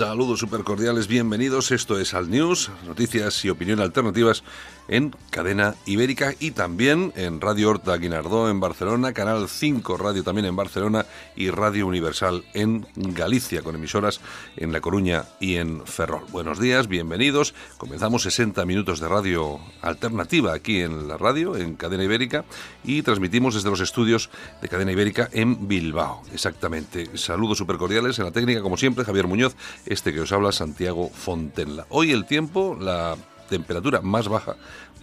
Saludos super cordiales, bienvenidos. Esto es Alt News, noticias y opinión alternativas en cadena ibérica y también en Radio Horta Guinardó en Barcelona, Canal 5 Radio también en Barcelona y Radio Universal en Galicia, con emisoras en La Coruña y en Ferrol. Buenos días, bienvenidos. Comenzamos 60 minutos de radio alternativa aquí en la radio, en cadena ibérica, y transmitimos desde los estudios de cadena ibérica en Bilbao. Exactamente. Saludos super cordiales en la técnica, como siempre, Javier Muñoz, este que os habla, Santiago Fontenla. Hoy el tiempo, la temperatura más baja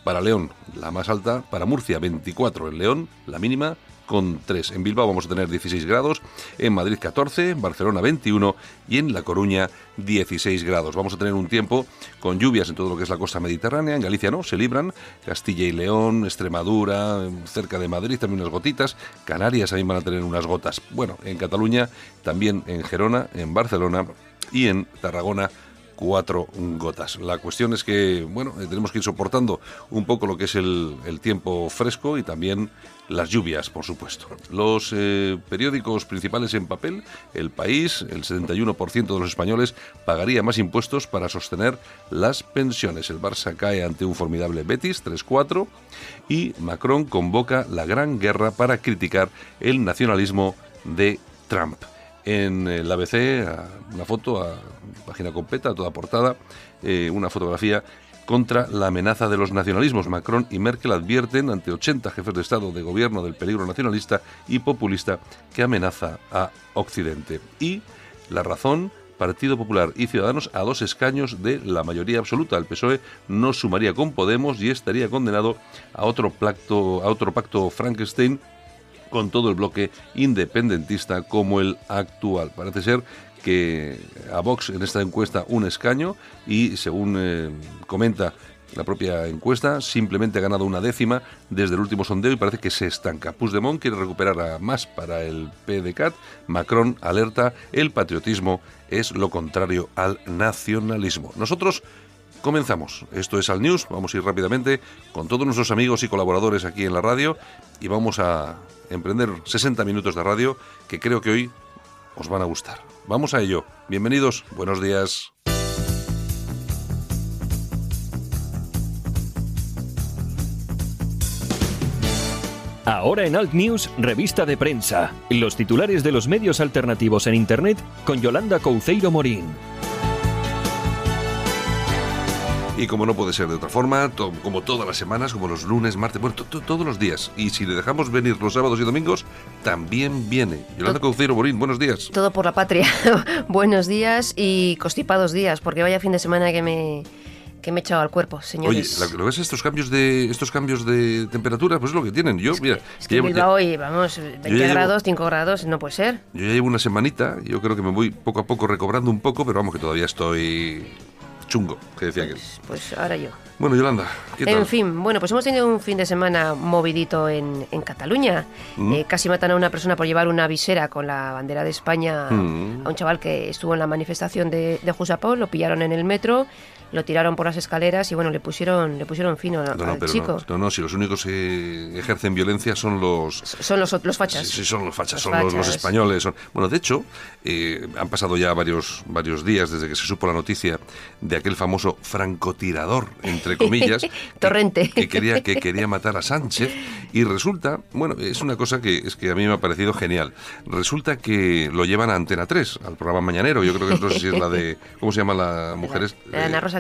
para León, la más alta para Murcia, 24 en León, la mínima con 3. En Bilbao vamos a tener 16 grados, en Madrid 14, en Barcelona 21 y en La Coruña 16 grados. Vamos a tener un tiempo con lluvias en todo lo que es la costa mediterránea, en Galicia no, se libran, Castilla y León, Extremadura, cerca de Madrid también unas gotitas, Canarias también van a tener unas gotas. Bueno, en Cataluña, también en Gerona, en Barcelona y en Tarragona cuatro gotas. La cuestión es que, bueno, eh, tenemos que ir soportando un poco lo que es el, tiempo fresco y también las lluvias, por supuesto. Los eh, periódicos principales en papel, El País, el 71% de los españoles pagaría más impuestos para sostener las pensiones. El Barça cae ante un formidable Betis, 3-4, y Macron convoca la gran guerra para criticar el nacionalismo de Trump en el ABC, una foto a página completa, toda portada, eh, una fotografía contra la amenaza de los nacionalismos. Macron y Merkel advierten ante 80 jefes de Estado de gobierno del peligro nacionalista y populista que amenaza a Occidente. Y la razón, Partido Popular y Ciudadanos a dos escaños de la mayoría absoluta. El PSOE no sumaría con Podemos y estaría condenado a otro pacto, a otro pacto Frankenstein con todo el bloque independentista como el actual. Parece ser que a Vox en esta encuesta un escaño y según eh, comenta la propia encuesta simplemente ha ganado una décima desde el último sondeo y parece que se estanca. Puigdemont quiere recuperar a más para el PDCAT. Macron alerta, el patriotismo es lo contrario al nacionalismo. Nosotros comenzamos. Esto es Al News. Vamos a ir rápidamente con todos nuestros amigos y colaboradores aquí en la radio y vamos a emprender 60 minutos de radio que creo que hoy os van a gustar. Vamos a ello. Bienvenidos, buenos días. Ahora en Alt News, revista de prensa. Los titulares de los medios alternativos en Internet con Yolanda Couceiro Morín. Y como no puede ser de otra forma, como todas las semanas, como los lunes, martes, bueno, todos los días. Y si le dejamos venir los sábados y domingos, también viene. Yolanda Cauceiro Borín, buenos días. Todo por la patria. buenos días y constipados días, porque vaya fin de semana que me que me he echado al cuerpo, señores. Oye, ¿lo ves estos cambios de estos cambios de temperatura? Pues es lo que tienen. Yo, mira, es que, hoy, vamos, 20 grados, 5 grados, no puede ser. Yo ya llevo una semanita, yo creo que me voy poco a poco recobrando un poco, pero vamos que todavía estoy chungo, que decía pues, Pues ahora yo. Bueno, Yolanda, ¿qué tal? En fin, bueno, pues hemos tenido un fin de semana movidito en, en Cataluña. Mm. Eh, casi matan a una persona por llevar una visera con la bandera de España mm. a un chaval que estuvo en la manifestación de, de Jusapó, lo pillaron en el metro lo tiraron por las escaleras y bueno, le pusieron le pusieron fino al chico. No, no, si los únicos que ejercen violencia son los... Son los, los fachas. Sí, son los fachas, son Los, españoles. Son, bueno, de hecho, eh, han pasado ya varios, varios días desde que se supo la noticia de aquel famoso francotirador, entre comillas, Torrente. Que, quería, que quería matar a Sánchez y resulta, bueno, es una cosa que, es que a mí me ha parecido genial. Resulta que lo llevan a Antena 3, al programa Mañanero, yo creo que no sé si es la de, ¿cómo se llama la mujer? Ana Rosa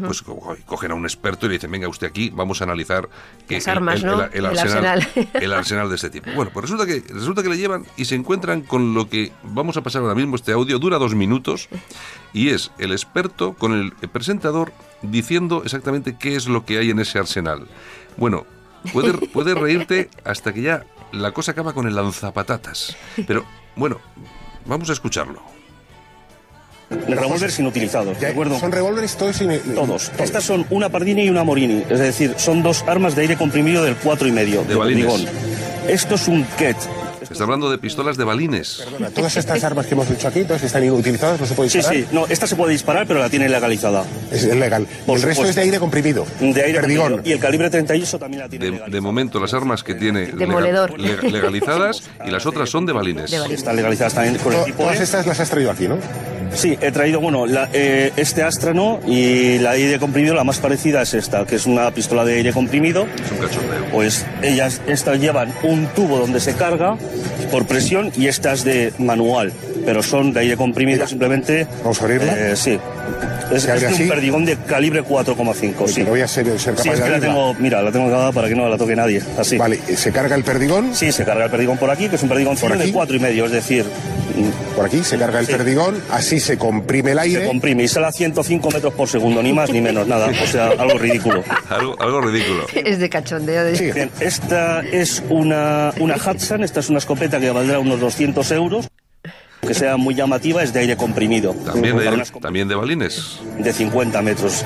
pues cogen a un experto y le dicen, venga usted aquí, vamos a analizar que el, arsenal, el, arsenal. de este tipo. Bueno, pues resulta que, resulta que le llevan y se encuentran con lo que vamos a pasar ahora mismo, este audio dura dos minutos y es el experto con el presentador diciendo exactamente qué es lo que hay en ese arsenal. Bueno, puedes puede reírte hasta que ya la cosa acaba con el lanzapatatas. Pero bueno, vamos a escucharlo. Revólveres inutilizados, ¿de acuerdo? Son revólveres todos Todos. Estas son una Pardini y una Morini, es decir, son dos armas de aire comprimido del cuatro y medio, de, de Esto es un Ket, Está hablando de pistolas de balines. Perdona, todas estas armas que hemos dicho aquí, todas están utilizadas, no se puede Sí, disparar. sí. No, esta se puede disparar, pero la tiene legalizada. Es legal. Por el resto es de aire comprimido. De aire Perdigón. comprimido. Y el calibre 38 también la tiene De, legalizada. de momento, las armas que tiene Demoledor. lega- legalizadas y las otras son de balines. De balines. Están legalizadas también con el To- tipo Todas E. estas las has traído aquí, ¿no? Sí, he traído, bueno, la- eh, este Astrano y la de aire comprimido, la más parecida es esta, que es una pistola de aire comprimido. Es un cachondeo. Pues ellas, estas llevan un tubo donde se carga por presión y estas de manual, pero son de aire comprimido simplemente. Vamos a abrirla. Eh, sí. Es, ¿Se abre es de un perdigón de calibre 4,5. Sí. No voy a ser, ser capaz Sí, es de que la tengo, mira, la tengo grabada para que no la toque nadie. Así. Vale, se carga el perdigón. Sí, se carga el perdigón por aquí, que es un perdigón ¿Por de aquí? cuatro y medio, es decir, Por aquí se carga el Sí. perdigón, así se comprime el se aire. comprime y sale a 105 metros por segundo, ni más ni menos, nada. O sea, algo ridículo. Algo, algo ridículo. Es de cachondeo. de- Sí. Bien, esta es una, una Hudson, esta es una escopeta que valdrá unos 200 euros. Que sea muy llamativa, es de aire comprimido. También de, también de balines. de 50 metros.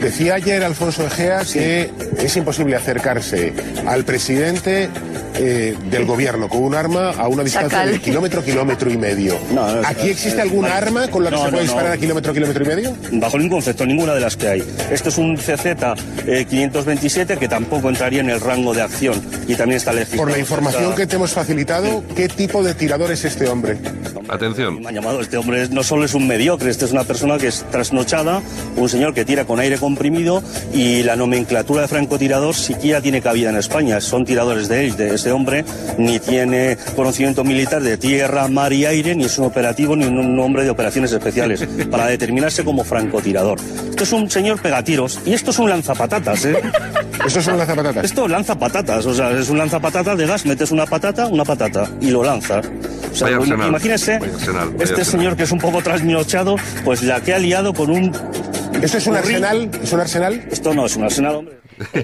Decía ayer Alfonso Egea que es imposible acercarse al presidente eh, del gobierno con un arma a una distancia Chacal. de kilómetro, kilómetro y medio. No, no, ¿Aquí existe no, alguna no. arma con la que No, se puede no, no. disparar a kilómetro, kilómetro y medio? Bajo ningún concepto, ninguna de las que hay. Este es un CZ eh, 527 que tampoco entraría en el rango de acción y también está legislado. Por la información Está- que te hemos facilitado, ¿qué tipo de tirador es este hombre? Atención. Me han llamado, este hombre no solo es un mediocre, este es una persona que es trasnochada, un señor que tira con aire comprimido y la nomenclatura de francotirador siquiera tiene cabida en España. Son tiradores de élite. Este hombre ni tiene conocimiento militar de tierra, mar y aire, ni es un operativo ni un hombre de operaciones especiales para determinarse como francotirador. Esto es un señor pegatiros y esto es un lanzapatatas, ¿eh? Esto son las zapatatas. Esto lanza patatas, o sea, es un lanzapatatas de gas, metes una patata, una patata y lo lanza. O sea, Vaya este señor que es un poco trasnochado, pues la que ha liado con un... ¿Esto es un arsenal? ¿Es un arsenal? Esto no es un arsenal, hombre.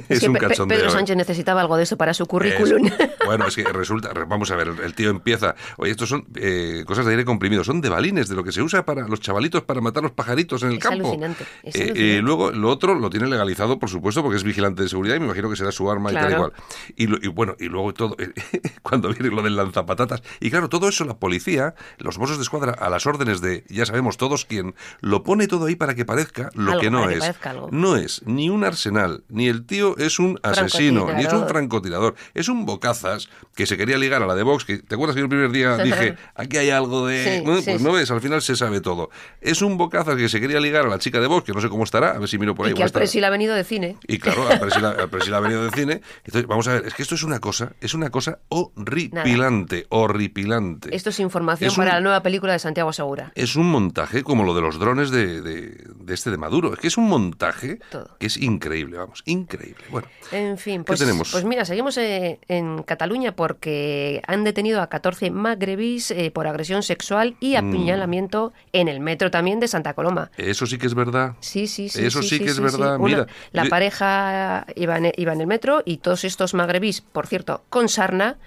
Es que un cachondeo. Pedro ¿eh? Sánchez necesitaba algo de eso para su currículum. Es- bueno, es que resulta, re- vamos a ver, el tío empieza, oye, estos son eh, cosas de aire comprimido, son de balines, de lo que se usa para los chavalitos para matar los pajaritos en el Es campo. alucinante, es Eh, alucinante. eh, luego, lo otro lo tiene legalizado, por supuesto, porque es vigilante de seguridad y me imagino que será su arma y tal cual. Y, lo- y bueno, y luego todo, eh, cuando viene lo del lanzapatatas, y claro, todo eso la policía, los mozos de escuadra, a las órdenes de, ya sabemos todos quién, lo pone todo ahí para que parezca lo Algo, que no que es. No es ni un arsenal, ni el tío es un asesino, ni es un Francotirador. Es un bocazas que se quería ligar a la de Vox, que te acuerdas que el primer día dije, aquí hay algo de... Sí, Bueno, sí, pues no ves, al final se sabe todo. Es un bocazas que se quería ligar a la chica de Vox, que no sé cómo estará, a ver si miro por ahí. y que al ha venido de cine. y claro, al Presil, al Presil ha venido de cine. Entonces, vamos a ver, es que esto es una cosa, es una cosa horripilante, horripilante. Esto es información Es un- para la nueva película de Santiago Segura. Es un montaje como lo de los drones de, de- de este de Maduro. Es que es un montaje Todo. que es increíble, vamos, increíble. Bueno, En fin, ¿Qué pues, tenemos? pues mira, seguimos eh, en Cataluña porque han detenido a 14 magrebís eh, por agresión sexual y Mm. apuñalamiento en el metro también de Santa Coloma. eso sí que es verdad. Sí, sí, sí. Eso sí que es verdad, Una- mira, la yo- pareja iba en, iba en el metro y todos estos magrebís, por cierto, con sarna,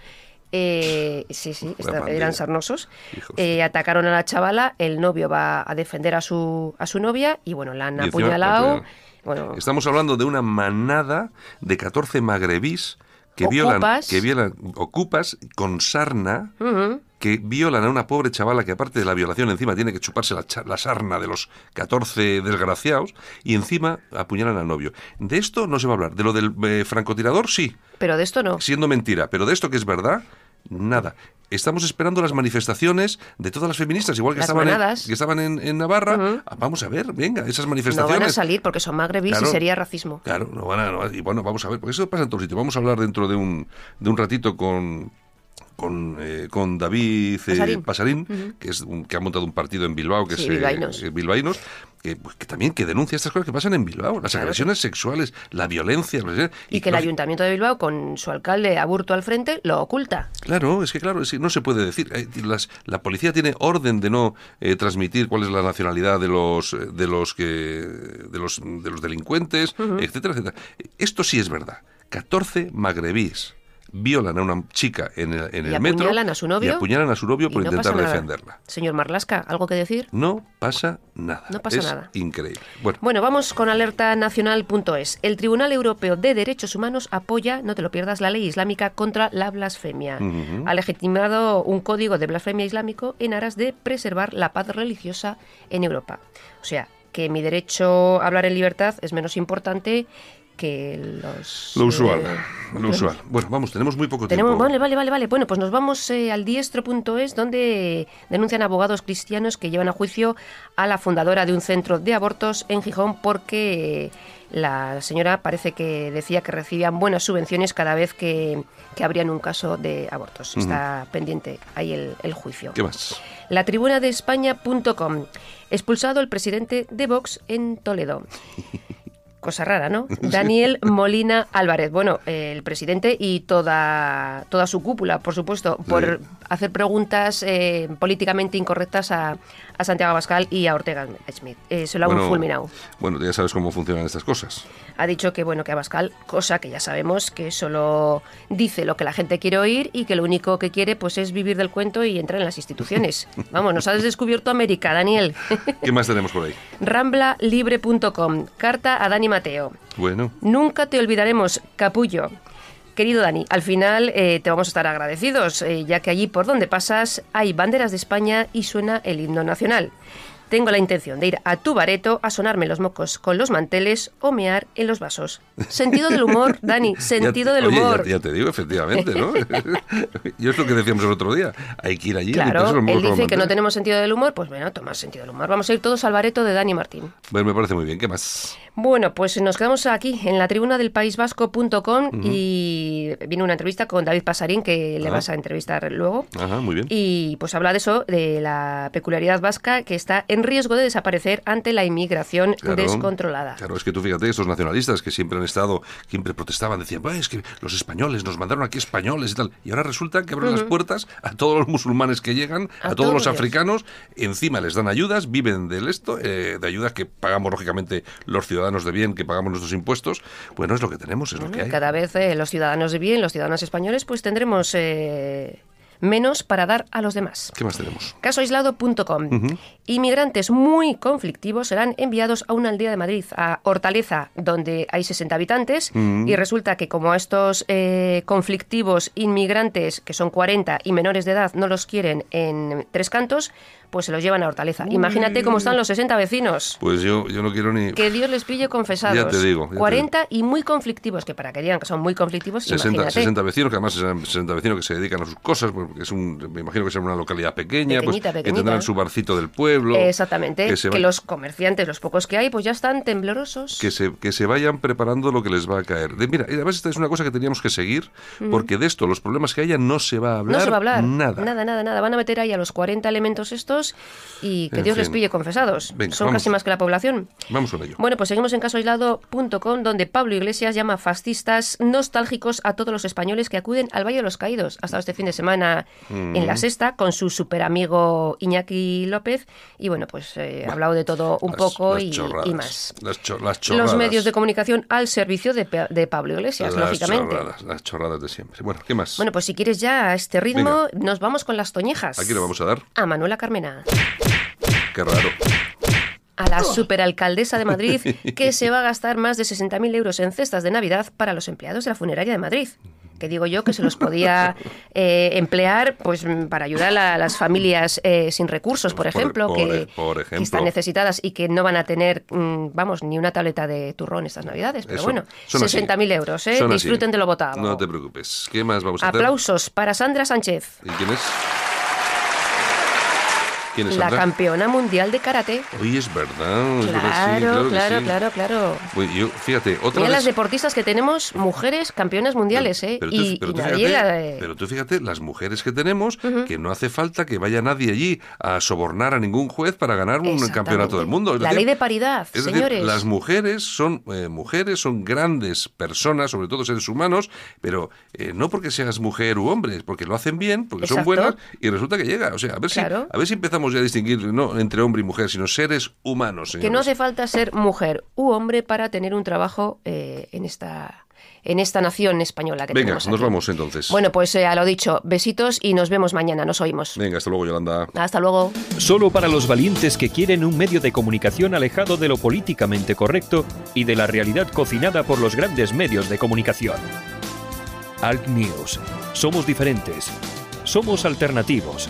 eh, sí, sí, pandilla. eran sarnosos, eh, atacaron a la chavala, el novio va a defender a su, a su novia y bueno, la han apuñalado. Bueno, Estamos hablando de una manada de 14 magrebís que violan, Ocupas. que violan, ocupas con sarna, que violan a una pobre chavala que aparte de la violación encima tiene que chuparse la, la sarna de los 14 desgraciados y encima apuñalan al novio. De esto no se va a hablar. De lo del eh, francotirador sí, pero de esto no. siendo mentira, pero de esto que es verdad, nada. Estamos esperando las manifestaciones de todas las feministas, igual que Las estaban, en, que estaban en, en Navarra. Ah, Vamos a ver, venga, esas No manifestaciones. van a salir porque son magrebís Claro. y sería racismo. Claro, no van a, no- y bueno, vamos a ver, porque eso pasa en todo sitio. Vamos a hablar dentro de un, de un ratito con con, eh, con David eh, Pasarín. Que es un- que ha montado un partido en Bilbao, que Sí, es bilbaínos. eh, que, pues, que también que denuncia estas cosas que pasan en Bilbao, las Claro. agresiones sexuales, la violencia. Y, que el Ayuntamiento de Bilbao, con su alcalde Aburto al frente, lo oculta. Claro, es que claro, es que no se puede decir. Eh, las- la policía tiene orden de no eh, transmitir cuál es la nacionalidad de los de los que de los de los delincuentes, etcétera, etcétera. Esto sí es verdad. 14 magrebís violan a una chica en el, en Y el metro apuñalan a su novio. y apuñalan a su novio por no intentar defenderla. Señor Marlasca, ¿algo que decir? No pasa nada. No pasa Es nada. Increíble. Bueno, Bueno, vamos con alertanacional.es. El Tribunal Europeo de Derechos Humanos apoya, no te lo pierdas, la ley islámica contra la blasfemia. Ha legitimado un código de blasfemia islámico en aras de preservar la paz religiosa en Europa. O sea, que mi derecho a hablar en libertad es menos importante que los... lo usual. eh, lo usual. Bueno, vamos, tenemos muy poco Tenemos, tiempo. vale, vale, vale, vale. Bueno, pues nos vamos eh, al diestro.es donde denuncian abogados cristianos que llevan a juicio a la fundadora de un centro de abortos en Gijón porque la señora parece que decía que recibían buenas subvenciones cada vez que, que abrían un caso de abortos. Está pendiente ahí el, el juicio. ¿Qué más? La tribuna de España.com. Expulsado el presidente de Vox en Toledo. Cosa rara, ¿no? Daniel Molina Álvarez. Bueno, el presidente y toda, toda su cúpula, por supuesto, por Sí. Hacer preguntas eh, políticamente incorrectas a, a Santiago Abascal y a Ortega Smith. Eh, se lo han Bueno, fulminado. Bueno, ya sabes cómo funcionan estas cosas. Ha dicho que, bueno, que Abascal, cosa que ya sabemos, que solo dice lo que la gente quiere oír y que lo único que quiere pues es vivir del cuento y entrar en las instituciones. Vamos, nos has descubierto América, Daniel. ¿Qué más tenemos por ahí? Ramblalibre.com. Carta a Dani Mateo. Bueno, Nunca te olvidaremos, capullo. Querido Dani, al final eh, te vamos a estar agradecidos, eh, ya que allí por donde pasas hay banderas de España y suena el himno nacional. Tengo la intención de ir a tu bareto a sonarme los mocos con los manteles o mear en los vasos. Sentido del humor, Dani, sentido del oye, humor. Ya, te digo, efectivamente, ¿no? Yo es lo que decíamos el otro día. Hay que ir allí. Claro, los él dice que no tenemos sentido del humor, pues bueno, toma sentido del humor. Vamos a ir todos al bareto de Dani Martín. Bueno, me parece muy bien. ¿Qué más? Bueno, pues nos quedamos aquí en la tribuna del paisvasco.com y viene una entrevista con David Pasarín que le vas a entrevistar luego. Ajá, muy bien. Y pues habla de eso, de la peculiaridad vasca que está en riesgo de desaparecer ante la inmigración Claro. descontrolada. Claro, es que tú fíjate, estos nacionalistas que siempre han estado, siempre protestaban, decían, "Bah, es que los españoles nos mandaron aquí españoles y tal. Y ahora resulta que abren las puertas a todos los musulmanes que llegan, a, A todos los africanos, encima les dan ayudas, viven del esto, eh, de ayudas que pagamos lógicamente los ciudadanos de bien, que pagamos nuestros impuestos. Bueno, es lo que tenemos, es lo que hay. Cada vez eh, los ciudadanos de bien, los ciudadanos españoles, pues tendremos eh, menos para dar a los demás. ¿Qué más tenemos? Casoaislado.com. Inmigrantes muy conflictivos serán enviados a una aldea de Madrid, a Hortaleza, donde hay 60 habitantes, y resulta que como a estos eh, conflictivos inmigrantes, que son 40 y menores de edad, no los quieren en Tres Cantos, pues se los llevan a Hortaleza. Imagínate cómo están los 60 vecinos. Pues yo, yo no quiero ni... Que Dios les pille confesados. Ya te digo, ya te 40 y muy conflictivos, que para que digan que son muy conflictivos, 60, imagínate. 60 vecinos, que además serán 60 vecinos que se dedican a sus cosas, porque es un, me imagino que será una localidad pequeña, pues, Pequeñita, que tendrán su barcito del pueblo. Exactamente, Que se, los comerciantes, los pocos que hay, pues ya están temblorosos. que, se, que se vayan preparando lo que les va a caer. De, mira, y además esta es una cosa que teníamos que seguir, porque de esto, los problemas que haya, no se va a hablar no se va a hablar. nada. Nada, nada, nada. Van a meter ahí a los 40 elementos estos y que En Dios les pille confesados. Venga, Son vamos. casi más que la población. Vamos con ello. Bueno, pues seguimos en casoaislado.com, donde Pablo Iglesias llama fascistas nostálgicos a todos los españoles que acuden al Valle de los Caídos. Ha estado este fin de semana Mm. en la sexta con su super amigo Iñaki López. Y bueno, pues eh, ha hablado de todo un Las- poco las y, más. Las, cho- las chorradas. Los medios de comunicación al servicio de, Pablo Iglesias, las lógicamente. chorradas, las chorradas de siempre. Bueno, ¿qué más? Bueno, pues si quieres ya a este ritmo, nos vamos con las toñejas. Aquí lo vamos a dar. A Manuela Carmena, Qué raro. a la superalcaldesa de Madrid, que se va a gastar más de 60.000 euros en cestas de Navidad para los empleados de la funeraria de Madrid. Que digo yo que se los podía eh, emplear pues para ayudar a las familias eh, sin recursos, por ejemplo, por- que, por que ejemplo. están necesitadas y que no van a tener, mm, vamos, ni una tableta de turrón estas Navidades. Pero Eso. bueno, Son así. 60.000 euros, ¿eh? Así. Disfruten de lo votado. No te preocupes. ¿Qué más vamos a hacer? Aplausos para Sandra Sánchez. ¿Y quién es? ¿Quién es La Sandra? campeona mundial de karate. Oye, es verdad. es verdad, sí, Claro, que claro, sí. claro, claro. Yo, fíjate, otra Mira vez... las deportistas que tenemos, mujeres campeonas mundiales, ¿eh? Pero tú, y, pero y tú nadie fíjate, la- pero tú fíjate, las mujeres que tenemos, que no hace falta que vaya nadie allí a sobornar a ningún juez para ganar un campeonato del mundo. Es La decir, ley de paridad, es decir, señores. las mujeres son eh, mujeres, son grandes personas, sobre todo seres humanos, pero eh, no porque seas mujer u hombre, es porque lo hacen bien, porque son buenas y resulta que llega. O sea, a ver Claro. si a ver si empezamos empezamos ya a distinguir no entre hombre y mujer, sino seres humanos. Que no hace falta ser mujer u hombre para tener un trabajo eh, en esta en esta nación española que Venga, tenemos nos vamos entonces. Bueno, pues eh, a lo dicho, besitos y nos vemos mañana, nos oímos. Venga, hasta luego, Yolanda. Hasta luego. Solo para los valientes que quieren un medio de comunicación alejado de lo políticamente correcto y de la realidad cocinada por los grandes medios de comunicación. Alt News. Somos diferentes. Somos alternativos.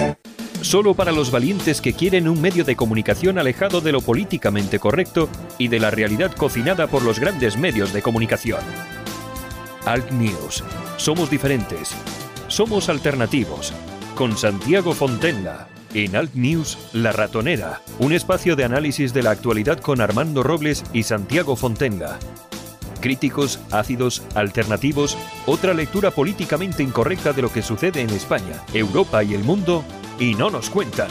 Solo para los valientes que quieren un medio de comunicación alejado de lo políticamente correcto y de la realidad cocinada por los grandes medios de comunicación. Alt News. Somos diferentes. Somos alternativos. Con Santiago Fontenla. En Alt News, La Ratonera. Un espacio de análisis de la actualidad con Armando Robles y Santiago Fontenla. Críticos, ácidos, alternativos, otra lectura políticamente incorrecta de lo que sucede en España, Europa y el mundo, y no nos cuentan.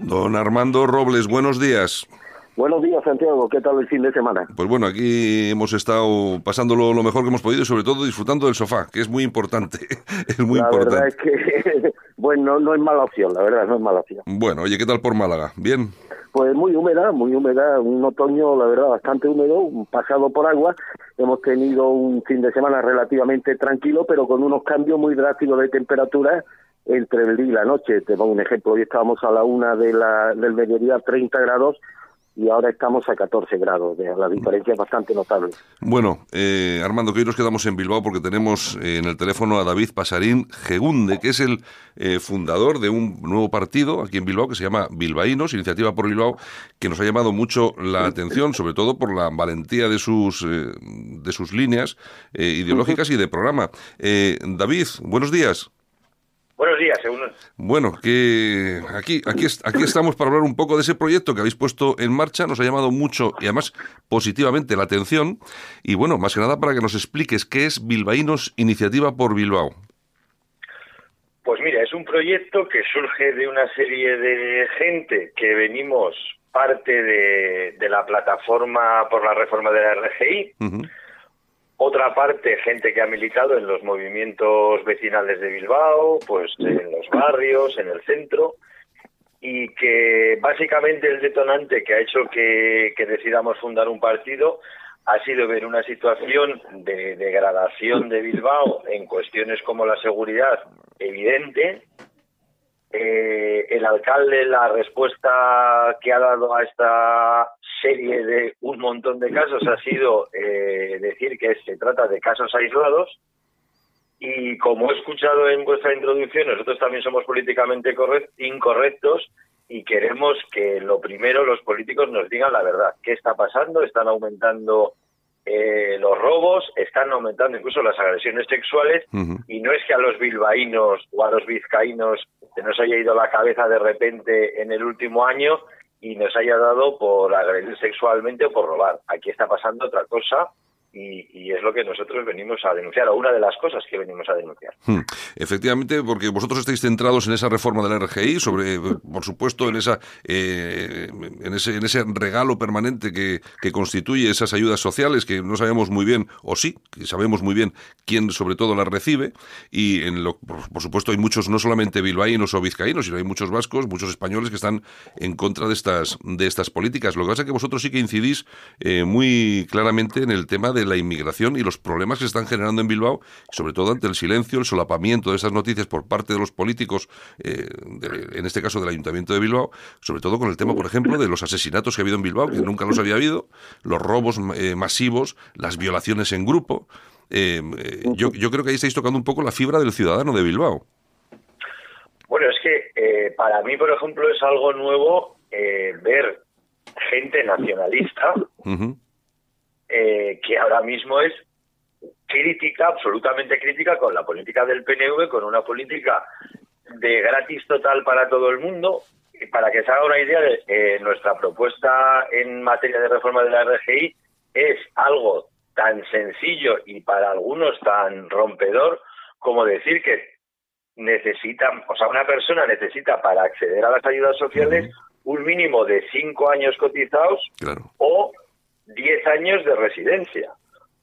Don Armando Robles, buenos días. Buenos días, Santiago. ¿Qué tal el fin de semana? Pues bueno, aquí hemos estado pasándolo lo mejor que hemos podido y sobre todo disfrutando del sofá, que es muy importante. Es muy la importante. verdad es que, bueno, no es mala opción, la verdad, no es mala opción. Bueno, oye, ¿qué tal por Málaga? ¿Bien? Pues muy húmeda, muy húmeda, un otoño, la verdad, bastante húmedo, pasado por agua. Hemos tenido un fin de semana relativamente tranquilo, pero con unos cambios muy drásticos de temperatura entre el día y la noche. Te pongo un ejemplo, hoy estábamos a la una de la, del mediodía a 30 grados y ahora estamos a 14 grados. La diferencia es bastante notable. Bueno, eh, Armando, que hoy nos quedamos en Bilbao porque tenemos eh, en el teléfono a David Pasarín Gegunde, que es el eh, fundador de un nuevo partido aquí en Bilbao que se llama Bilbaínos, Iniciativa por Bilbao, que nos ha llamado mucho la atención, sobre todo por la valentía de sus, eh, de sus líneas eh, ideológicas y de programa. David, buenos días. Buenos días, según... Bueno, que aquí, aquí, es- aquí estamos para hablar un poco de ese proyecto que habéis puesto en marcha, nos ha llamado mucho y además positivamente la atención. Y bueno, más que nada para que nos expliques qué es Bilbaínos Iniciativa por Bilbao. Pues mira, es un proyecto que surge de una serie de gente que venimos parte de, de la plataforma por la reforma de la RGI. Otra parte gente que ha militado en los movimientos vecinales de Bilbao, pues en los barrios, en el centro, y que básicamente el detonante que ha hecho que, que decidamos fundar un partido ha sido ver una situación de degradación de Bilbao en cuestiones como la seguridad evidente. Eh, el alcalde, la respuesta que ha dado a esta serie de un montón de casos ha sido eh, decir que se trata de casos aislados. Y como he escuchado en vuestra introducción, nosotros también somos políticamente correct- incorrectos y queremos que lo primero los políticos nos digan la verdad. ¿Qué está pasando? ¿Están aumentando eh, los robos? ¿Están aumentando incluso las agresiones sexuales? Y no es que a los bilbaínos o a los vizcaínos se nos haya ido la cabeza de repente en el último año y nos haya dado por agredir sexualmente o por robar. Aquí está pasando otra cosa y, y es lo que nosotros venimos a denunciar, o una de las cosas que venimos a denunciar. Hmm. Efectivamente, porque vosotros estáis centrados en esa reforma de la RGI, sobre, por supuesto, en esa, eh, en ese, en ese regalo permanente que, que constituye esas ayudas sociales, que no sabemos muy bien, o sí, que sabemos muy bien quién sobre todo las recibe, y en lo, por, supuesto hay muchos, no solamente bilbaínos o vizcaínos, sino hay muchos vascos, muchos españoles que están en contra de estas, de estas políticas. Lo que pasa es que vosotros sí que incidís eh, muy claramente en el tema la inmigración y los problemas que se están generando en Bilbao, sobre todo ante el silencio, el solapamiento de esas noticias por parte de los políticos, eh, de- en este caso del Ayuntamiento de Bilbao, sobre todo con el tema, por ejemplo, de los asesinatos que ha habido en Bilbao, que nunca los había habido, los robos eh, masivos, las violaciones en grupo. Eh, yo, yo creo que ahí estáis tocando un poco la fibra del ciudadano de Bilbao. Bueno, es que eh, para mí, por ejemplo, es algo nuevo eh, ver gente nacionalista. Eh, que ahora mismo es crítica, absolutamente crítica con la política del PNV, con una política de gratis total para todo el mundo, para que se haga una idea, de, eh, nuestra propuesta en materia de reforma de la RGI es algo tan sencillo y para algunos tan rompedor como decir que necesitan, o sea, una persona necesita para acceder a las ayudas sociales un mínimo de cinco años cotizados o diez años de residencia.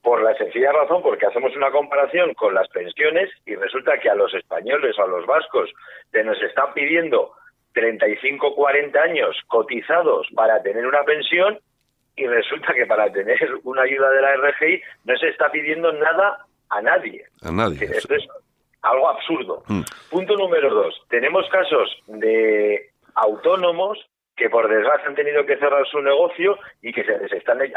Por la sencilla razón, porque hacemos una comparación con las pensiones y resulta que a los españoles o a los vascos se nos están pidiendo 35, 40 años cotizados para tener una pensión y resulta que para tener una ayuda de la RGI no se está pidiendo nada a nadie. A nadie. Esto es algo absurdo. Mm. Punto número dos. Tenemos casos de autónomos que por desgracia han tenido que cerrar su negocio y que se les están eh,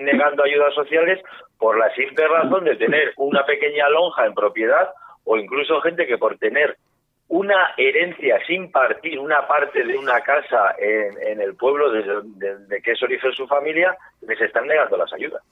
negando ayudas sociales por la simple razón de tener una pequeña lonja en propiedad o incluso gente que por tener una herencia sin partir una parte de una casa en, el pueblo desde, que es origen su familia, les están negando las ayudas.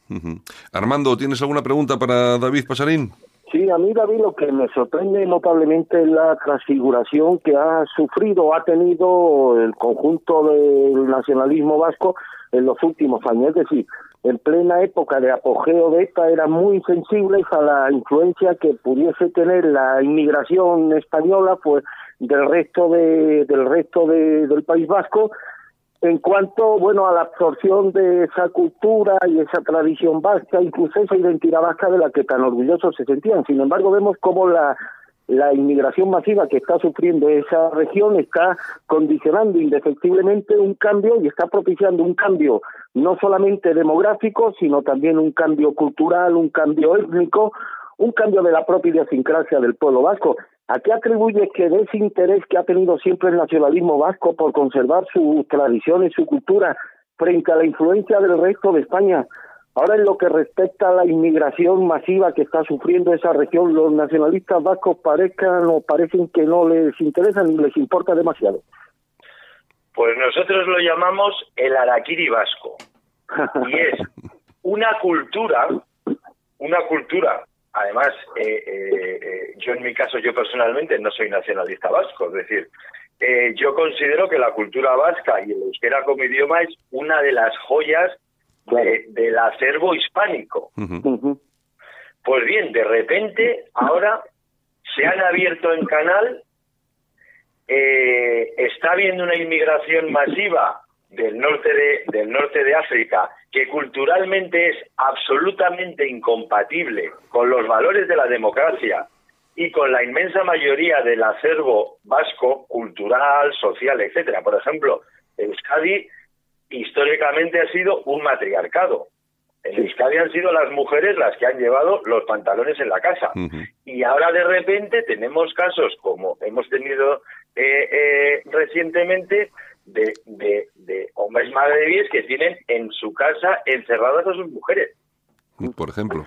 Armando, ¿tienes alguna pregunta para David Pasarín? Sí, a mí David lo que me sorprende notablemente es la transfiguración que ha sufrido, ha tenido el conjunto del nacionalismo vasco en los últimos años. Es decir, en plena época de apogeo de esta eran muy sensibles a la influencia que pudiese tener la inmigración española pues del resto de del resto de, del País Vasco en cuanto bueno a la absorción de esa cultura y esa tradición vasca, incluso esa identidad vasca de la que tan orgullosos se sentían. Sin embargo, vemos cómo la la inmigración masiva que está sufriendo esa región está condicionando indefectiblemente un cambio y está propiciando un cambio no solamente demográfico, sino también un cambio cultural, un cambio étnico, un cambio de la propia idiosincrasia del pueblo vasco. ¿A qué atribuye que de ese interés que ha tenido siempre el nacionalismo vasco por conservar sus tradiciones, su cultura, frente a la influencia del resto de España, Ahora, en lo que respecta a la inmigración masiva que está sufriendo esa región, los nacionalistas vascos parezcan o parecen que no les interesa ni les importa demasiado. Pues nosotros lo llamamos el araquiri vasco. Y es una cultura, una cultura, además, eh, eh, eh, yo en mi caso, yo personalmente no soy nacionalista vasco, es decir, yo considero que la cultura vasca y el euskera como idioma es una de las joyas del acervo hispánico. Pues bien, de repente ahora se han abierto en canal, eh, está habiendo una inmigración masiva del norte de, del norte de África que culturalmente es absolutamente incompatible con los valores de la democracia y con la inmensa mayoría del acervo vasco, cultural, social, etcétera. Por ejemplo, Euskadi históricamente ha sido un matriarcado. En Euskadi han sido las mujeres las que han llevado los pantalones en la casa. Y ahora de repente tenemos casos como hemos tenido eh, eh, recientemente de, de, hombres madres que tienen en su casa encerradas a sus mujeres. Por ejemplo.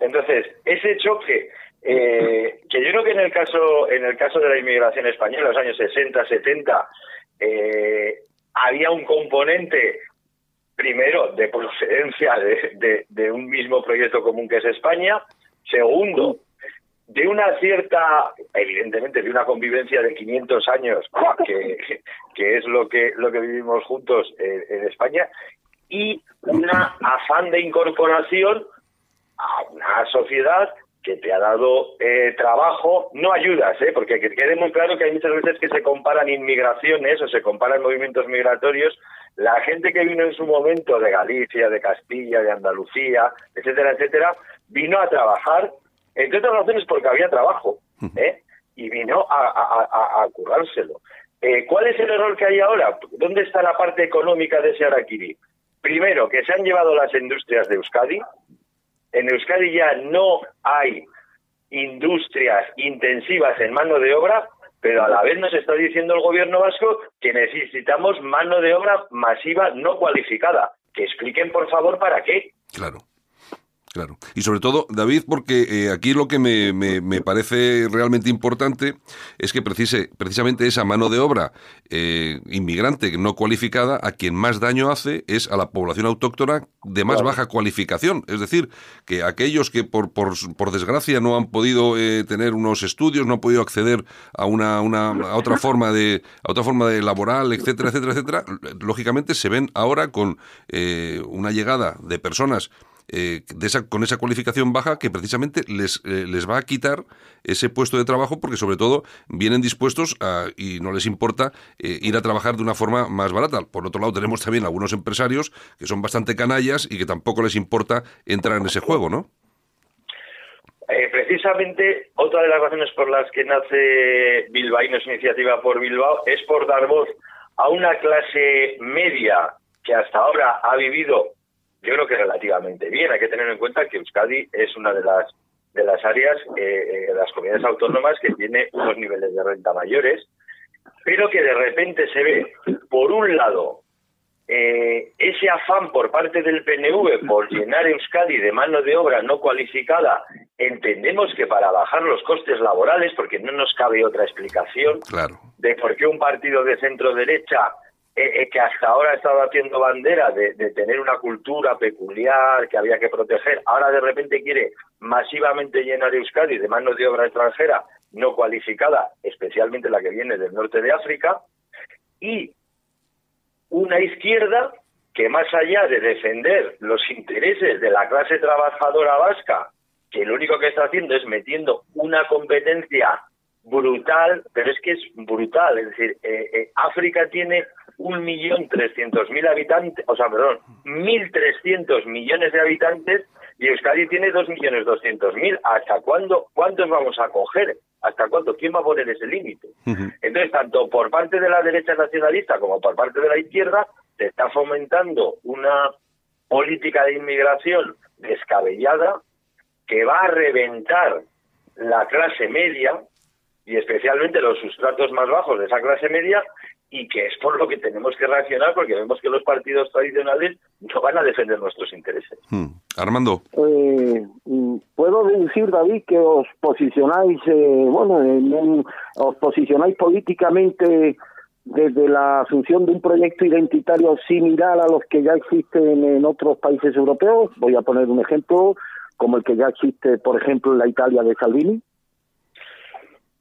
Entonces, ese choque, eh, que yo creo que en el caso en el caso de la inmigración española, en los años 60, 70, eh, había un componente, primero, de procedencia de, un mismo proyecto común que es España, segundo, de una cierta, evidentemente, de una convivencia de 500 años, que, que es lo que, lo que vivimos juntos en, España, y una afán de incorporación a una sociedad que te ha dado eh, trabajo, no ayudas, ¿eh? porque que quede muy claro que hay muchas veces que se comparan inmigraciones o se comparan movimientos migratorios. La gente que vino en su momento de Galicia, de Castilla, de Andalucía, etcétera, etcétera, vino a trabajar, entre otras razones porque había trabajo, ¿eh? y vino a, a, a, currárselo. Eh, ¿Cuál es el error que hay ahora? ¿Dónde está la parte económica de ese Araquiri? Primero, que se han llevado las industrias de Euskadi, en Euskadi ya no hay industrias intensivas en mano de obra, pero a la vez nos está diciendo el gobierno vasco que necesitamos mano de obra masiva no cualificada. Que expliquen, por favor, para qué. Claro. Claro. Y sobre todo, David, porque eh, aquí lo que me, me, parece realmente importante es que precise, precisamente esa mano de obra eh, inmigrante no cualificada a quien más daño hace es a la población autóctona de más baja cualificación. Es decir, que aquellos que por, por, por desgracia no han podido eh, tener unos estudios, no han podido acceder a una, una a otra forma de a otra forma de laboral, etcétera, etcétera, etcétera, lógicamente se ven ahora con una llegada de personas eh, de esa, con esa cualificación baja que precisamente les, eh, les va a quitar ese puesto de trabajo porque sobre todo vienen dispuestos y no les importa eh, ir a trabajar de una forma más barata. Por otro lado tenemos también algunos empresarios que son bastante canallas y que tampoco les importa entrar en ese juego, ¿no? precisamente otra de las razones por las que nace Bilbao y iniciativa por Bilbao es por dar voz a una clase media que hasta ahora ha vivido yo creo que relativamente bien. Hay que tener en cuenta que Euskadi es una de las de las áreas eh, de las comunidades autónomas que tiene unos niveles de renta mayores, pero que de repente se ve, por un lado, eh, ese afán por parte del PNV por llenar Euskadi de mano de obra no cualificada, entendemos que para bajar los costes laborales, porque no nos cabe otra explicación de por qué un partido de centro derecha eh, eh, que hasta ahora ha estado haciendo bandera de, tener una cultura peculiar que había que proteger, ahora de repente quiere masivamente llenar Euskadi de manos de obra extranjera no cualificada, especialmente la que viene del norte de África, y una izquierda que más allá de defender los intereses de la clase trabajadora vasca, que lo único que está haciendo es metiendo una competencia brutal, pero es que es brutal, es decir, eh, África tiene un millón trescientos mil habitantes, o sea, perdón, mil trescientos millones de habitantes y Euskadi tiene dos millones doscientos mil. ¿Hasta cuándo, cuántos vamos a coger? ¿Hasta cuándo? ¿Quién va a poner ese límite? Entonces, tanto por parte de la derecha nacionalista como por parte de la izquierda, se está fomentando una política de inmigración descabellada que va a reventar la clase media y especialmente los sustratos más bajos de esa clase media y que es por lo que tenemos que reaccionar porque vemos que los partidos tradicionales no van a defender nuestros intereses. Hmm. Armando. Eh, mm, Puedo decir, David, que os posicionáis, eh, bueno, os posicionáis políticamente desde la asunción de un proyecto identitario similar a los que ya existen en otros países europeos. Voy a poner un ejemplo, como el que ya existe, por ejemplo, en la Italia de Salvini.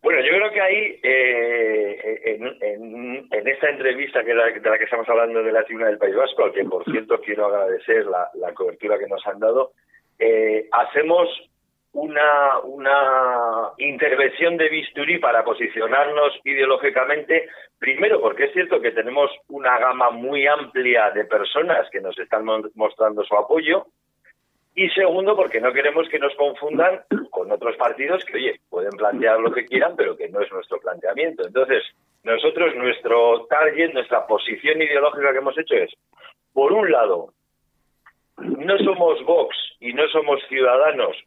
Bueno, yo creo que ahí, eh, en, en, esta entrevista que de la que estamos hablando de la tribuna del País Vasco, al que por cierto quiero agradecer la, cobertura que nos han dado, eh, hacemos una, una intervención de bisturí para posicionarnos ideológicamente, primero porque es cierto que tenemos una gama muy amplia de personas que nos están mostrando su apoyo, y segundo, porque no queremos que nos confundan con otros partidos que, oye, pueden plantear lo que quieran, pero que no es nuestro planteamiento. Entonces, nosotros, nuestro target, nuestra posición ideológica que hemos hecho es, por un lado, no somos Vox y no somos ciudadanos,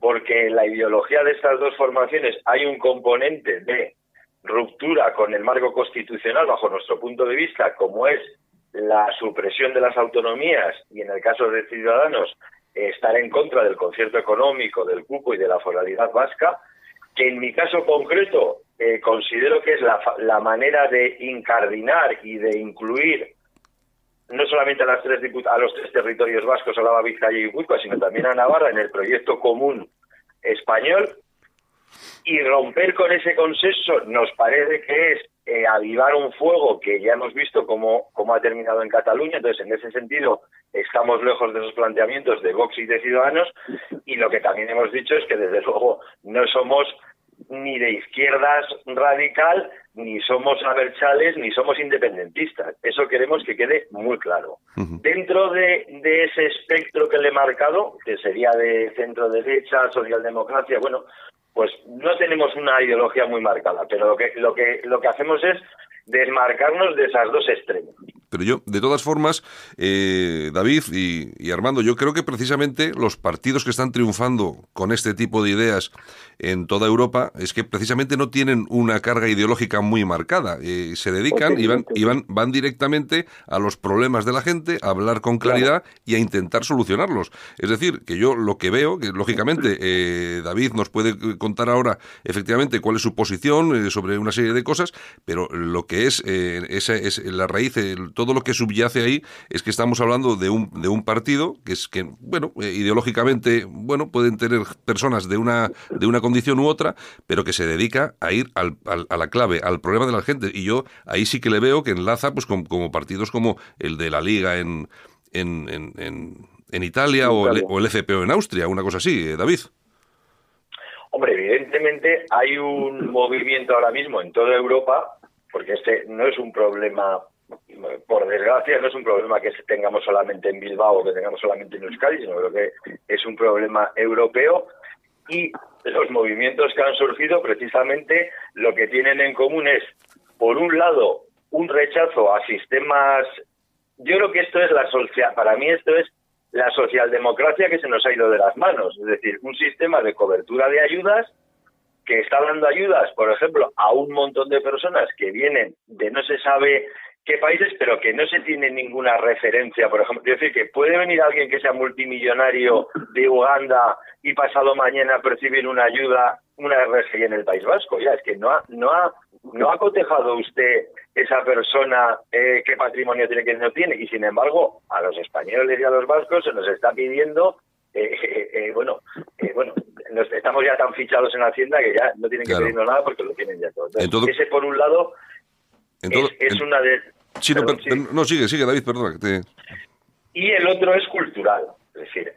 porque en la ideología de estas dos formaciones hay un componente de ruptura con el marco constitucional bajo nuestro punto de vista, como es la supresión de las autonomías y en el caso de Ciudadanos estar en contra del concierto económico, del cupo y de la foralidad vasca, que en mi caso concreto eh, considero que es la, manera de incardinar y de incluir no solamente a, las tres a los tres territorios vascos, a la Vizcaya y Guipúzcoa, sino también a Navarra en el proyecto común español y romper con ese consenso nos parece que es eh, avivar un fuego que ya hemos visto cómo, cómo ha terminado en Cataluña. Entonces, en ese sentido, estamos lejos de esos planteamientos de Vox y de Ciudadanos. Y lo que también hemos dicho es que, desde luego, no somos ni de izquierdas radical, ni somos aberchales, ni somos independentistas. Eso queremos que quede muy claro. Dentro de, de, ese espectro que le he marcado, que sería de centro derecha, socialdemocracia, bueno, pues no tenemos una ideología muy marcada, pero lo que, lo que, lo que hacemos es desmarcarnos de esas dos extremos. Pero yo, de todas formas, eh, David y, Armando, yo creo que precisamente los partidos que están triunfando con este tipo de ideas en toda Europa es que precisamente no tienen una carga ideológica muy marcada. Eh, se dedican y, van, y van, van directamente a los problemas de la gente, a hablar con claridad y a intentar solucionarlos. Es decir, que yo lo que veo, que lógicamente eh, David nos puede contar ahora efectivamente cuál es su posición eh, sobre una serie de cosas, pero lo que es, esa es la raíz, todo lo que subyace ahí es que estamos hablando de un, de un partido que es que, bueno, ideológicamente, bueno, pueden tener personas de una, de una condición u otra, pero que se dedica a ir al, a la clave, al problema de la gente. Y yo ahí sí que le veo que enlaza pues como partidos como el de la Liga en, en, en, en Italia o el, o el FPO en Austria, una cosa así, eh, David. Hombre, evidentemente hay un movimiento ahora mismo en toda Europa, porque este no es un problema, por desgracia, no es un problema que tengamos solamente en Bilbao o que tengamos solamente en Euskadi, sino creo que es un problema europeo y los movimientos que han surgido precisamente lo que tienen en común es, por un lado, un rechazo a sistemas. Yo creo que esto es la social, para mí esto es la socialdemocracia que se nos ha ido de las manos, es decir, un sistema de cobertura de ayudas que está dando ayudas, por ejemplo, a un montón de personas que vienen de no se sabe qué países, pero que no se tiene ninguna referencia. Por ejemplo, es decir, que puede venir alguien que sea multimillonario de Uganda y pasado mañana percibir una ayuda, una RGI en el País Vasco. Ya, es que no ha, no ha, no ha cotejado usted esa persona eh, qué patrimonio tiene que no tiene. Y sin embargo, a los españoles y a los vascos se nos está pidiendo eh, eh, bueno, bueno, estamos ya tan fichados en Hacienda que ya no tienen que pedirnos nada porque lo tienen ya todo. Entonces, ese por un lado es, una de... no, sigue, sigue, David, perdona. Y el otro es cultural. Es decir,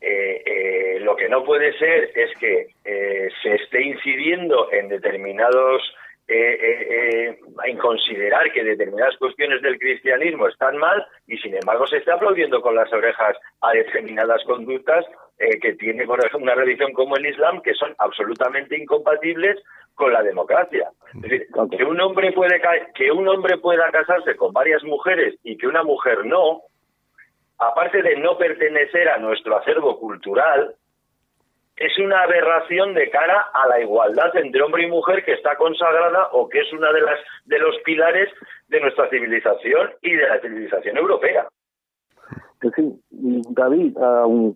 eh, eh, lo que no puede ser es que eh, se esté incidiendo en determinados en considerar que determinadas cuestiones del cristianismo están mal y sin embargo se está aplaudiendo con las orejas a determinadas conductas que tiene por ejemplo una religión como el Islam que son absolutamente incompatibles con la democracia. Es decir, que un hombre puede que un hombre pueda casarse con varias mujeres y que una mujer no, aparte de no pertenecer a nuestro acervo cultural, es una aberración de cara a la igualdad entre hombre y mujer que está consagrada o que es una de las de los pilares de nuestra civilización y de la civilización europea. Sí, David,